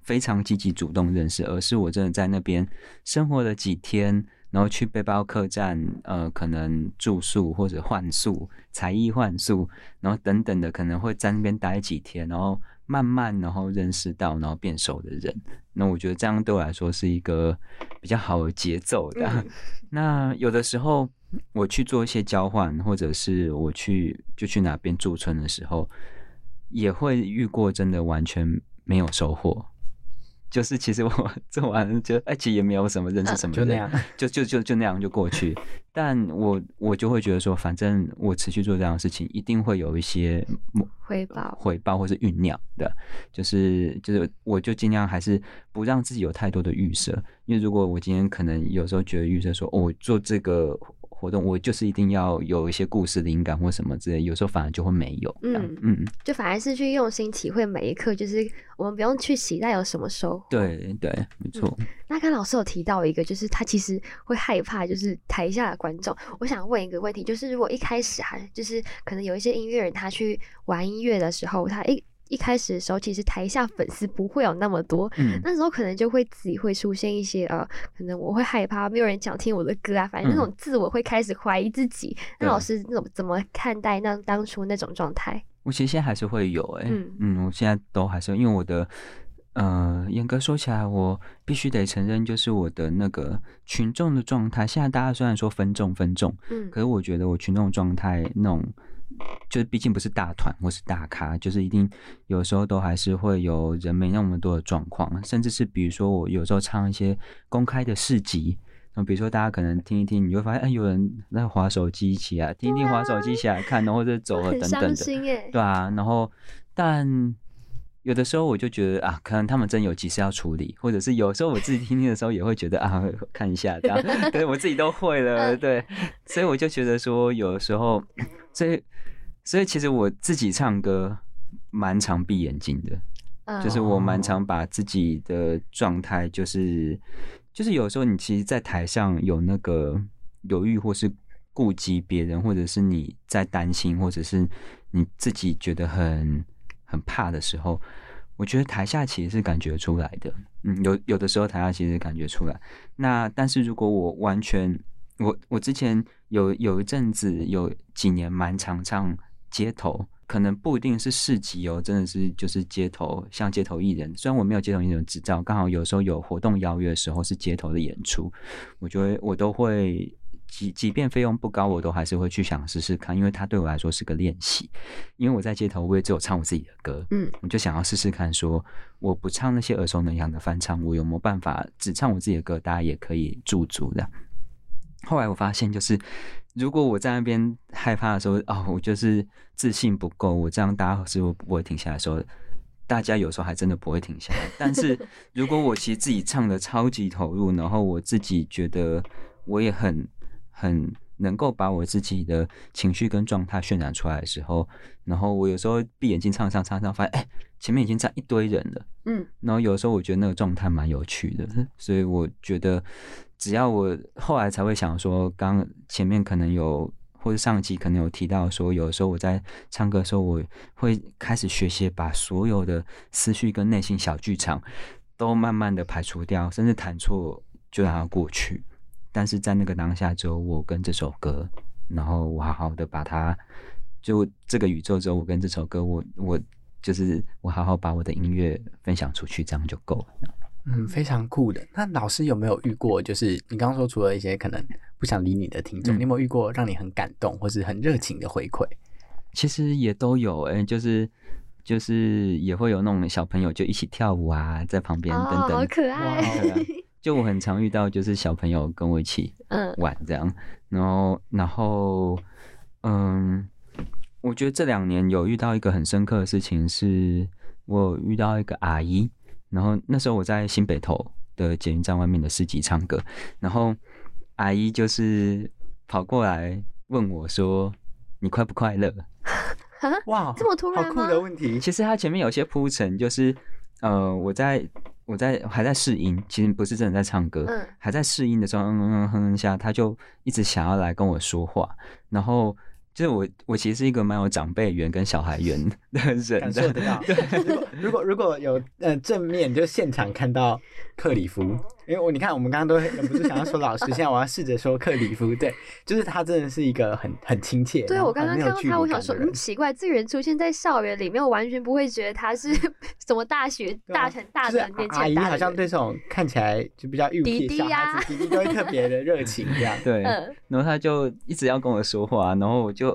非常积极主动认识，而是我真的在那边生活了几天，然后去背包客栈，呃，可能住宿或者换宿、才艺换宿，然后等等的，可能会在那边待几天，然后慢慢然后认识到，然后变熟的人。那我觉得这样对我来说是一个比较好的节奏的。那有的时候。我去做一些交换，或者是我去就去哪边驻村的时候，也会遇过真的完全没有收获。就是其实我 做完就哎，其实也没有什么认识什么，就那样，就就就就那样就过去。但我我就会觉得说，反正我持续做这样的事情，一定会有一些回报、回报或是酝酿的。就是就是，我就尽量还是不让自己有太多的预设，因为如果我今天可能有时候觉得预设说，我做这个。活动我就是一定要有一些故事灵感或什么之类，有时候反而就会没有。嗯嗯，就反而是去用心体会每一刻，就是我们不用去期待有什么收获。对对，没错。那刚老师有提到一个，就是他其实会害怕，就是台下的观众。我想问一个问题，就是如果一开始哈，就是可能有一些音乐人他去玩音乐的时候，他一。一开始的时候，其实台下粉丝不会有那么多，那时候可能就会自己会出现一些呃，可能我会害怕，没有人想听我的歌啊，反正那种自我会开始怀疑自己。那老师那种怎么看待那当初那种状态？我其实现在还是会有，哎，嗯，我现在都还是因为我的，呃，严格说起来，我必须得承认，就是我的那个群众的状态。现在大家虽然说分众分众，嗯，可是我觉得我群众状态那种。就是毕竟不是大团或是大咖，就是一定有时候都还是会有人没那么多的状况，甚至是比如说我有时候唱一些公开的市集，那比如说大家可能听一听，你会发现哎有人在划手机起来，听一听划手机起来看，然后或者走了等等的，对啊，然后但有的时候我就觉得啊，可能他们真有急事要处理，或者是有时候我自己听听的时候也会觉得啊，看一下这样，对我自己都会了，对，所以我就觉得说有的时候。所以，所以其实我自己唱歌蛮常闭眼睛的，就是我蛮常把自己的状态，就是就是有时候你其实，在台上有那个犹豫，或是顾及别人，或者是你在担心，或者是你自己觉得很很怕的时候，我觉得台下其实是感觉出来的。嗯，有有的时候台下其实感觉出来。那但是如果我完全我我之前有有一阵子有几年蛮常唱街头，可能不一定是市集哦，真的是就是街头像街头艺人。虽然我没有街头艺人执照，刚好有时候有活动邀约的时候是街头的演出，我觉得我都会即即便费用不高，我都还是会去想试试看，因为它对我来说是个练习。因为我在街头我也只有唱我自己的歌，嗯，我就想要试试看，说我不唱那些耳熟能详的翻唱，我有没有办法只唱我自己的歌，大家也可以驻足的。后来我发现，就是如果我在那边害怕的时候，哦，我就是自信不够，我这样大家是不不会停下来说，大家有时候还真的不会停下来。但是如果我其实自己唱的超级投入，然后我自己觉得我也很很能够把我自己的情绪跟状态渲染出来的时候，然后我有时候闭眼睛唱唱唱唱，发现哎，前面已经站一堆人了，嗯，然后有时候我觉得那个状态蛮有趣的，所以我觉得。只要我后来才会想说，刚前面可能有或者上集可能有提到说，有时候我在唱歌的时候，我会开始学习把所有的思绪跟内心小剧场都慢慢的排除掉，甚至弹错就让它过去。但是在那个当下，只有我跟这首歌，然后我好好的把它，就这个宇宙只有我跟这首歌，我我就是我好好把我的音乐分享出去，这样就够了。嗯，非常酷的。那老师有没有遇过，就是你刚刚说除了一些可能不想理你的听众，嗯你有没有遇过让你很感动或是很热情的回馈？其实也都有，哎、就是就是也会有那种小朋友就一起跳舞啊，在旁边等哦，等，好可爱。就我很常遇到，就是小朋友跟我一起嗯玩这样，然后然后嗯，我觉得这两年有遇到一个很深刻的事情，是我有遇到一个阿姨，然后那时候我在新北头的捷运站外面的市集唱歌，然后阿姨就是跑过来问我说：“你快不快乐？”啊，哇，这么突然好酷？的问题。其实它前面有些铺陈，就是呃，我在我在还在试音，其实不是真的在唱歌，嗯还在试音的时候，嗯嗯嗯哼哼下，他就一直想要来跟我说话，然后。就是我，我其实是一个蛮有长辈缘跟小孩缘的人，感受得到。如果如果如果有呃正面，就现场看到克里夫，因为我你看我们刚刚都忍不住想要说老师，现在我要试着说克里夫，对，就是他真的是一个很很亲切。对，我刚刚看到他，我想说，嗯，奇怪，这个人出现在校园里面，我完全不会觉得他是 什么大学大成大就是的年纪阿姨。好像对这种看起来就比较幼弟气的小孩子，弟弟都会特别的热情这样。对，嗯然后他就一直要跟我说话，然后我就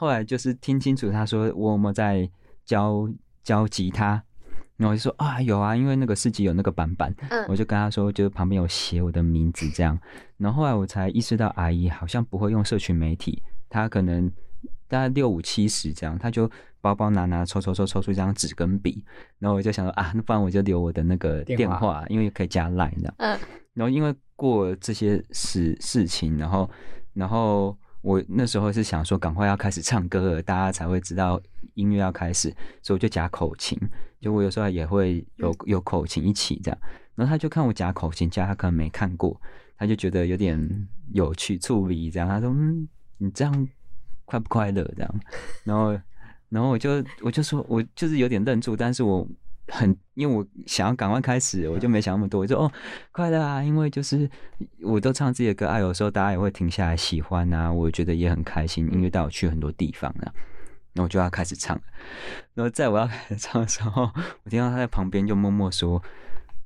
后来就是听清楚他说我有没有在教教吉他，然后我就说啊有啊，因为那个四级有那个板板，嗯我就跟他说，就是旁边有写我的名字这样，然后后来我才意识到阿姨好像不会用社群媒体，她可能大概六五七十这样，她就包包拿拿抽抽抽抽出一张纸跟笔，然后我就想说啊，那不然我就留我的那个电话电话，因为可以加 line 这样。嗯然后因为过这些事事情，然后然后我那时候是想说，赶快要开始唱歌了，大家才会知道音乐要开始，所以我就夹口琴，就我有时候也会有有口琴一起这样。然后他就看我夹口琴夹，他可能没看过，他就觉得有点有趣、触鼻这样。他说：“嗯，你这样快不快乐？”这样，然后然后我就我就说，我就是有点愣住，但是我很因为我想要赶快开始，我就没想那么多，我就哦快乐啊，因为就是我都唱自己的歌啊，有时候大家也会停下来喜欢啊，我觉得也很开心，音乐带我去很多地方啊。那我就要开始唱了，然后在我要开始唱的时候，我听到他在旁边就默默说：“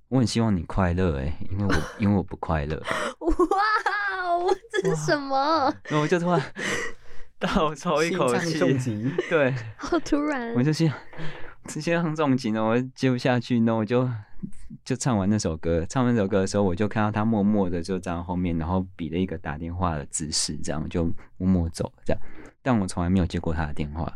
我很希望你快乐，哎，因为我因为我不快乐。”哇哦，这是什么？然后我就突然 倒抽一口气对，好突然我。就心 心脏重情的，我接不下去，那我就就唱完那首歌。唱完那首歌的时候，我就看到他默默的就站在后面，然后比了一个打电话的姿势，这样就默默走了这样。但我从来没有接过他的电话，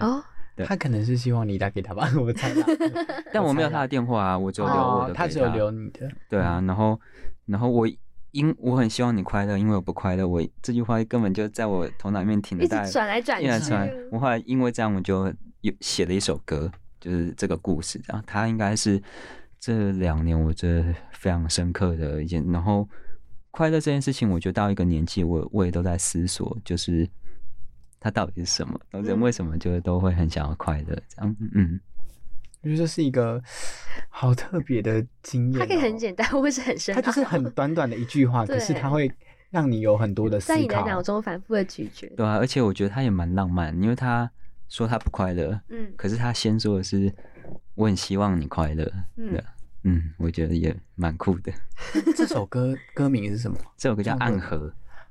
哦，对他可能是希望你打给他吧，我猜啦。但我没有他的电话啊，我只有留我的、哦他只有留。你的。对啊，然后然后我。因我很希望你快乐，因为我不快乐。我这句话根本就在我头脑里面停了转来转去。我后来因为这样，我就有写了一首歌，就是这个故事。然后，它应该是这两年我觉得非常深刻的一件。然后快乐这件事情，我觉得到一个年纪，我我也都在思索，就是它到底是什么？然后人为什么就是都会很想要快乐？这样，嗯，我觉得这是一个好特别的经验哦、它可以很简单，或是很深奥。它就是很 短短的一句话，可是对它会让你有很多的思考在你的考。脑中反复的咀嚼。对啊。而且我觉得他也蛮浪漫，因为他说他不快乐，嗯。可是他先说的是我很希望你快乐，嗯，嗯，我觉得也蛮酷的。这首歌歌名是什么？这首歌叫《暗河》，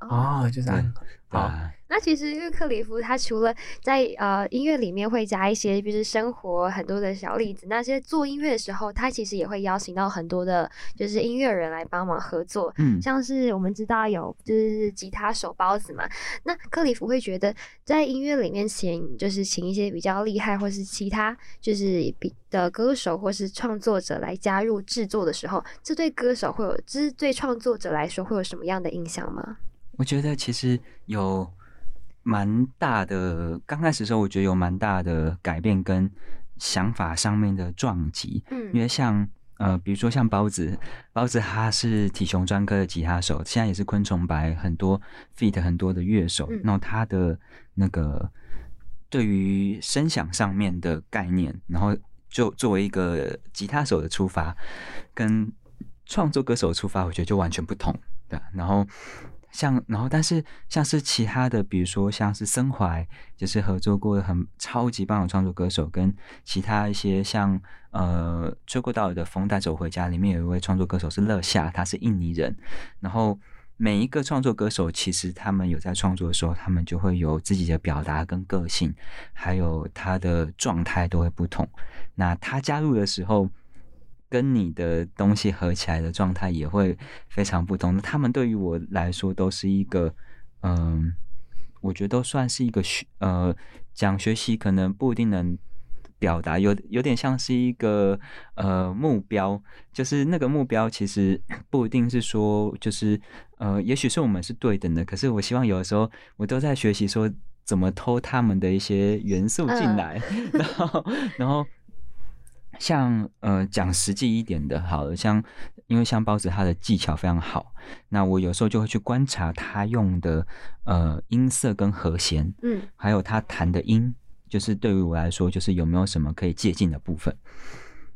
哦，就是暗河。对啊，那其实因为克里夫他除了在呃音乐里面会加一些就是生活很多的小例子，那些做音乐的时候，他其实也会邀请到很多的就是音乐人来帮忙合作。嗯像是我们知道有就是吉他手包子嘛，那克里夫会觉得在音乐里面请就是请一些比较厉害或是其他就是比的歌手或是创作者来加入制作的时候，这对歌手会有，这是对创作者来说会有什么样的影响吗？我觉得其实有蛮大的，刚开始的时候我觉得有蛮大的改变跟想法上面的撞击，嗯。因为像呃，比如说像包子，包子他是体雄专科的吉他手，现在也是昆虫白很多 feat 很多的乐手，嗯。然后他的那个对于声响上面的概念，然后就作为一个吉他手的出发，跟创作歌手的出发，我觉得就完全不同，对啊、然后像，然后但是像是其他的，比如说像是森怀，就是合作过很超级棒的创作歌手，跟其他一些像呃吹过道的《风带走回家》里面有一位创作歌手是乐夏，他是印尼人，然后。每一个创作歌手，其实他们有在创作的时候，他们就会有自己的表达跟个性，还有他的状态都会不同。那他加入的时候，跟你的东西合起来的状态也会非常不同。他们对于我来说都是一个，嗯、我觉得都算是一个学呃讲学习，可能不一定能表达，有有点像是一个呃目标，就是那个目标其实不一定是说就是呃，也许是我们是对等的，可是我希望有的时候我都在学习说怎么偷他们的一些元素进来，然后然后。像呃讲实际一点的，好了，像因为像包子他的技巧非常好，那我有时候就会去观察他用的呃音色跟和弦，嗯，还有他弹的音，就是对于我来说，就是有没有什么可以借鉴的部分。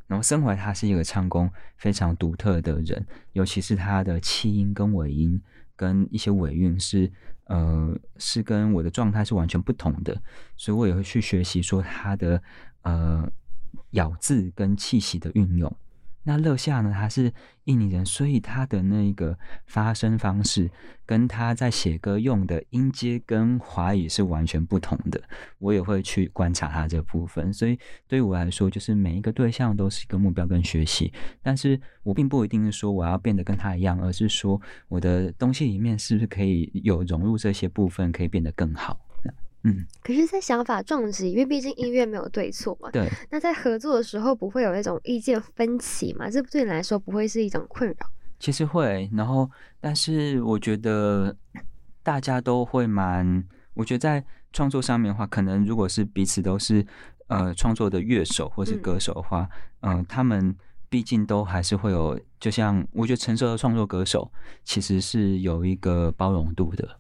然后生怀他是一个唱功非常独特的人，尤其是他的气音跟尾音跟一些尾韵是呃是跟我的状态是完全不同的，所以我也会去学习说他的呃咬字跟气息的运用。那乐夏呢，他是印尼人，所以他的那个发声方式跟他在写歌用的音阶跟华语是完全不同的。我也会去观察他这部分，所以对于我来说，就是每一个对象都是一个目标跟学习。但是我并不一定是说我要变得跟他一样，而是说我的东西里面是不是可以有融入这些部分，可以变得更好。嗯，可是，在想法撞击，因为毕竟音乐没有对错嘛。对。那在合作的时候，不会有那种意见分歧嘛？这对你来说不会是一种困扰？其实会，然后，但是我觉得大家都会蛮，我觉得在创作上面的话，可能如果是彼此都是呃创作的乐手或是歌手的话，嗯、呃，他们毕竟都还是会有，就像我觉得成熟的创作歌手其实是有一个包容度的。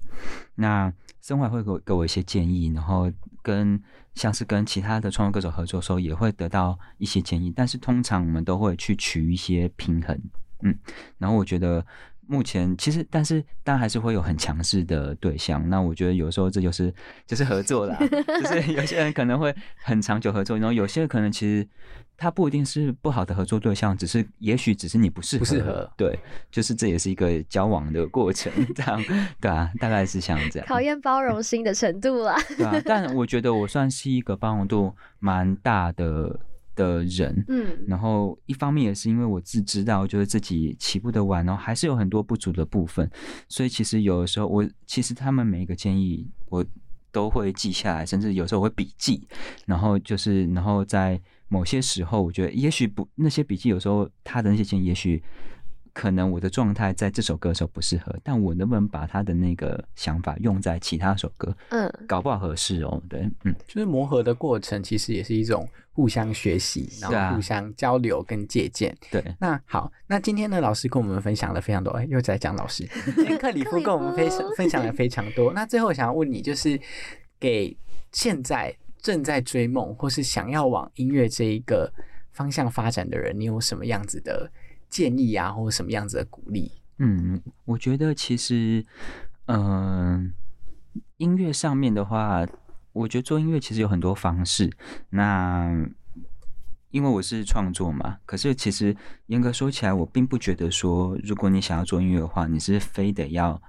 那森怀会给我给我一些建议，然后跟像是跟其他的创作歌手合作的时候，也会得到一些建议，但是通常我们都会去取一些平衡，嗯，然后我觉得目前其实，但是当然还是会有很强势的对象，那我觉得有时候这就是就是合作啦，就是有些人可能会很长久合作，然后有些可能其实他不一定是不好的合作对象，只是也许只是你不适合，不适合，对，就是这也是一个交往的过程，这样。对啊，大概是像这样，考验包容心的程度啦。对啊，但我觉得我算是一个包容度蛮大的。的人，嗯，然后一方面也是因为我自知道，就是自己起步的晚，然后还是有很多不足的部分，所以其实有的时候我其实他们每一个建议我都会记下来，甚至有时候我会笔记，然后就是然后在某些时候，我觉得也许不那些笔记有时候他的那些建议，也许。可能我的状态在这首歌的时候不适合，但我能不能把他的那个想法用在其他首歌？嗯，搞不好合适哦。对，嗯，就是磨合的过程，其实也是一种互相学习，然后互相交流跟借鉴。对，那好，那今天呢，老师跟我们分享了非常多，哎，又在讲老师，克里夫跟我们分享 分享了非常多。那最后想要问你，就是给现在正在追梦或是想要往音乐这一个方向发展的人，你有什么样子的？建议啊，或什么样子的鼓励？嗯，我觉得其实，嗯、音乐上面的话，我觉得做音乐其实有很多方式。那因为我是创作嘛，可是其实严格说起来，我并不觉得说，如果你想要做音乐的话，你是非得要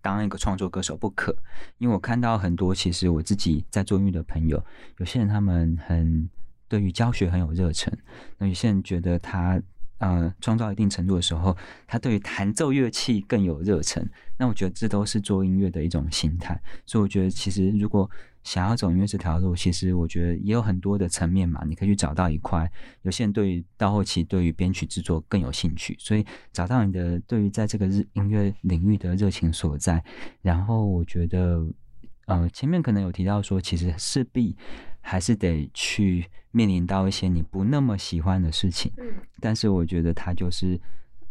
当一个创作歌手不可。因为我看到很多，其实我自己在做音乐的朋友，有些人他们很对于教学很有热忱，那有些人觉得他。呃，创造一定程度的时候，他对于弹奏乐器更有热忱。那我觉得这都是做音乐的一种心态。所以我觉得，其实如果想要走音乐这条路，其实我觉得也有很多的层面嘛，你可以去找到一块。有些人对于到后期对于编曲制作更有兴趣，所以找到你的对于在这个日音乐领域的热情所在。然后我觉得，呃，前面可能有提到说，其实势必还是得去。面临到一些你不那么喜欢的事情，嗯，但是我觉得它就是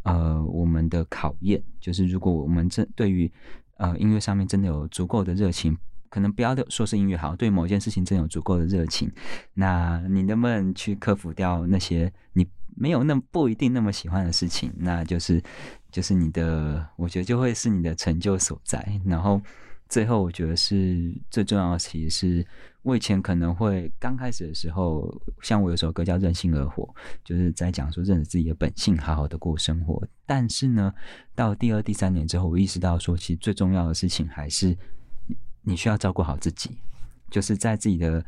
呃我们的考验，就是如果我们真对于呃音乐上面真的有足够的热情，可能不要说是音乐好，对某件事情真有足够的热情，那你能不能去克服掉那些你没有那不一定那么喜欢的事情？那就是就是你的，我觉得就会是你的成就所在。然后最后，我觉得是最重要的，其实是我以前可能会刚开始的时候，像我有首歌叫《任性而活》，就是在讲说认识自己的本性，好好的过生活。但是呢，到第二、第三年之后，我意识到说，其实最重要的事情还是你需要照顾好自己，就是在自己的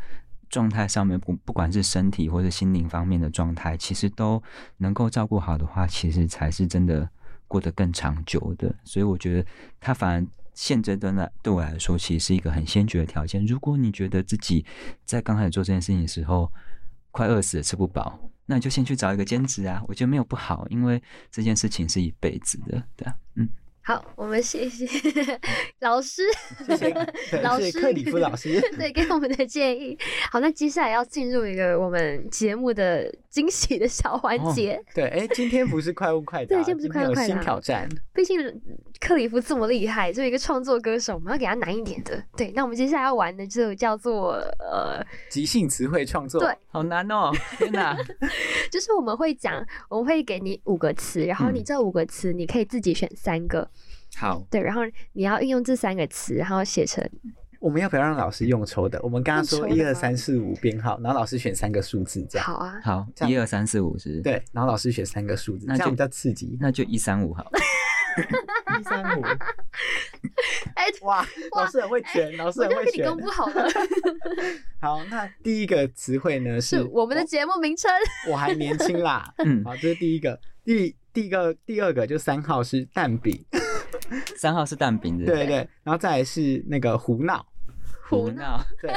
状态上面，不不管是身体或者心灵方面的状态，其实都能够照顾好的话，其实才是真的过得更长久的。所以我觉得，他反而现阶段的对我来说，其实是一个很先决的条件。如果你觉得自己在刚开始做这件事情的时候，快饿死了吃不饱，那你就先去找一个兼职啊。我觉得没有不好，因为这件事情是一辈子的，对啊，嗯。好，我们谢谢 老师，谢谢 老师克里夫老师 对给我们的建议。好，那接下来要进入一个我们节目的惊喜的小环节。对，哎，今天不是快问快答，对今天不是快问快答新挑战。毕竟克里夫这么厉害，作为一个创作歌手，我们要给他难一点的。对，那我们接下来要玩的就叫做呃，即兴词汇创作，对，好难哦！天哪，就是我们会讲，我们会给你五个词，然后你嗯这五个词你可以自己选三个，好，对，然后你要运用这三个词，然后写成我们要不要让老师用抽的？我们刚刚说一二三四五编号，然后老师选三个数字，这样好啊，好，一二三四五是，，对，然后老师选三个数字，那就这样比较刺激。那就一三五好。一三五，哎，哇，老师很会选，老师我就给你很会选。公布好了，好，那第一个词汇呢是是我们的节目名称。我还年轻啦。嗯，好，这是第一个。第第一个第二个就三号是蛋饼，三号是蛋饼的，对对，然后再来是那个胡闹，胡闹，对，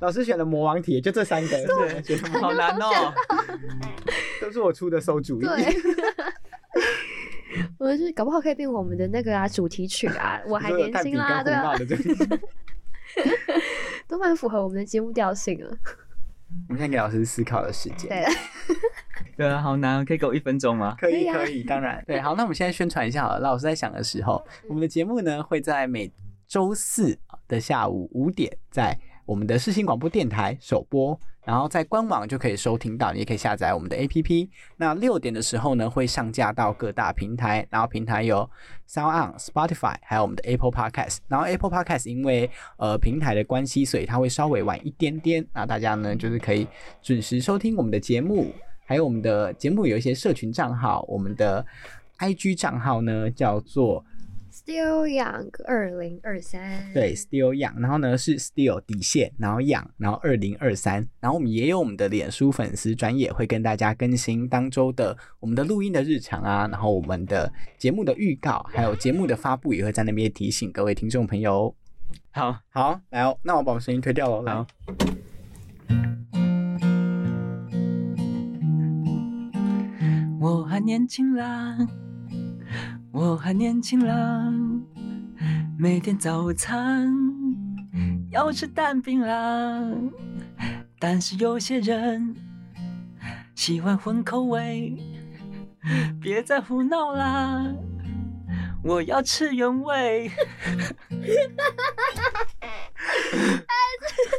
老师选的魔王题，就这三个，对，觉得好难哦。都是我出的馊主意。我们是搞不好可以变我们的那个啊主题曲啊，我还年轻啦，跟对啊，的，都蛮符合我们的节目调性了。我们现在给老师思考的时间。对，对啊，好难哦，可以给我一分钟吗？可以，可以啊可以，当然，对，好，那我们现在宣传一下好了。老师在想的时候，我们的节目呢会在每周四的下午五点，在我们的视新广播电台首播，然后在官网就可以收听到，你也可以下载我们的 APP。那六点的时候呢，会上架到各大平台，然后平台有 Sound On、Spotify，还有我们的 Apple Podcast。然后 Apple Podcast 因为呃平台的关系，所以它会稍微晚一点点。那大家呢就是可以准时收听我们的节目，还有我们的节目有一些社群账号，我们的 IG 账号呢叫做 Still Young 二零二三，对 Still Young，然后呢是 Still 底线，然后 Young，然后二零二三，然后我们也有我们的脸书粉丝专业会跟大家更新当周的我们的录音的日常啊，然后我们的节目的预告，还有节目的发布也会在那边提醒各位听众朋友哦。好，好，来哦，那我把我声音推掉了。来好，我还年轻啦，我还年轻啦，每天早餐要吃蛋饼啦。但是有些人喜欢混口味，别再胡闹啦，我要吃原味。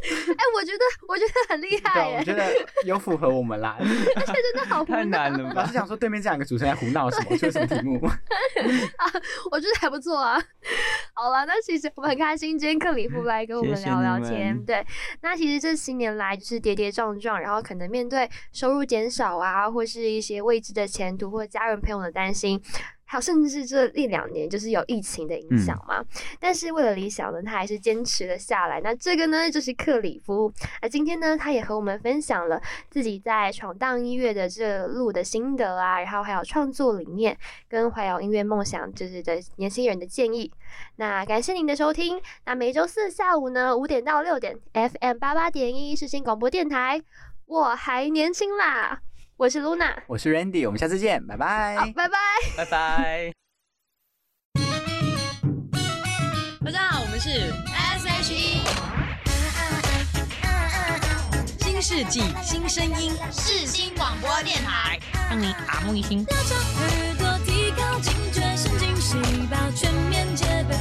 哎，我觉得我觉得很厉害对，我，觉得有符合我们啦。而且真的好太难了吧老师？想说对面这两个主持人在胡闹什么？出什么题目？啊我觉得还不错啊。好了，那其实我们很开心，今天克里夫来跟我们聊聊天。对，那其实这新年来就是跌跌撞撞，然后可能面对收入减少啊，或是一些未知的前途，或家人朋友的担心。还有，甚至这一两年就是有疫情的影响嘛，但是为了理想呢，他还是坚持了下来。那这个呢，就是克里夫。那今天呢，他也和我们分享了自己在闯荡音乐的这路的心得啊，然后还有创作理念，跟怀有音乐梦想就是的年轻人的建议。那感谢您的收听。那每周四下午呢，五点到六点，FM 八八点一世新广播电台。我还年轻啦，我是 Luna，我是 Randy，我们下次见，拜拜，好，拜拜，拜拜。大家好，我们是 SHE，新世纪新声音，世新广播电台，让你耳目一新，拉长耳朵，提高警觉，神经细胞全面戒备。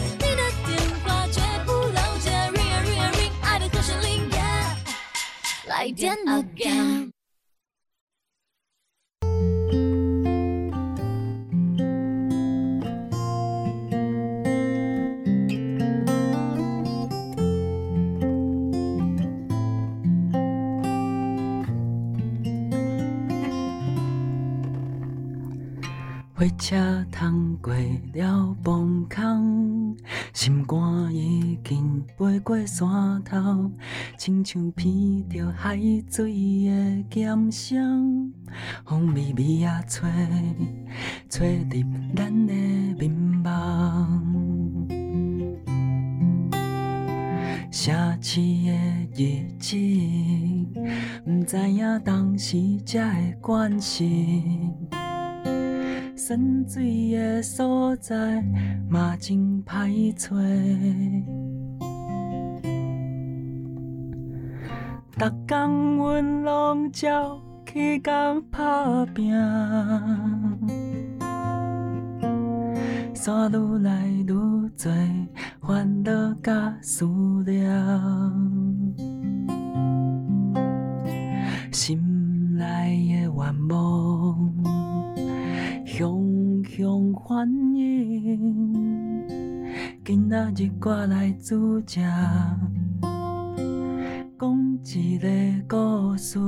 来电 again。火车通过了崩空，心肝已经飞过山头，亲像闻着海水的咸香，风微微啊吹，吹入咱的面梦。城市的日子，毋知影当时才会关心。泉水的所在嘛真歹找，逐工阮拢照去工打拼，山愈来愈多，烦恼甲思念，心内的愿望。熊熊欢迎，今仔日我来煮食，讲一个故事。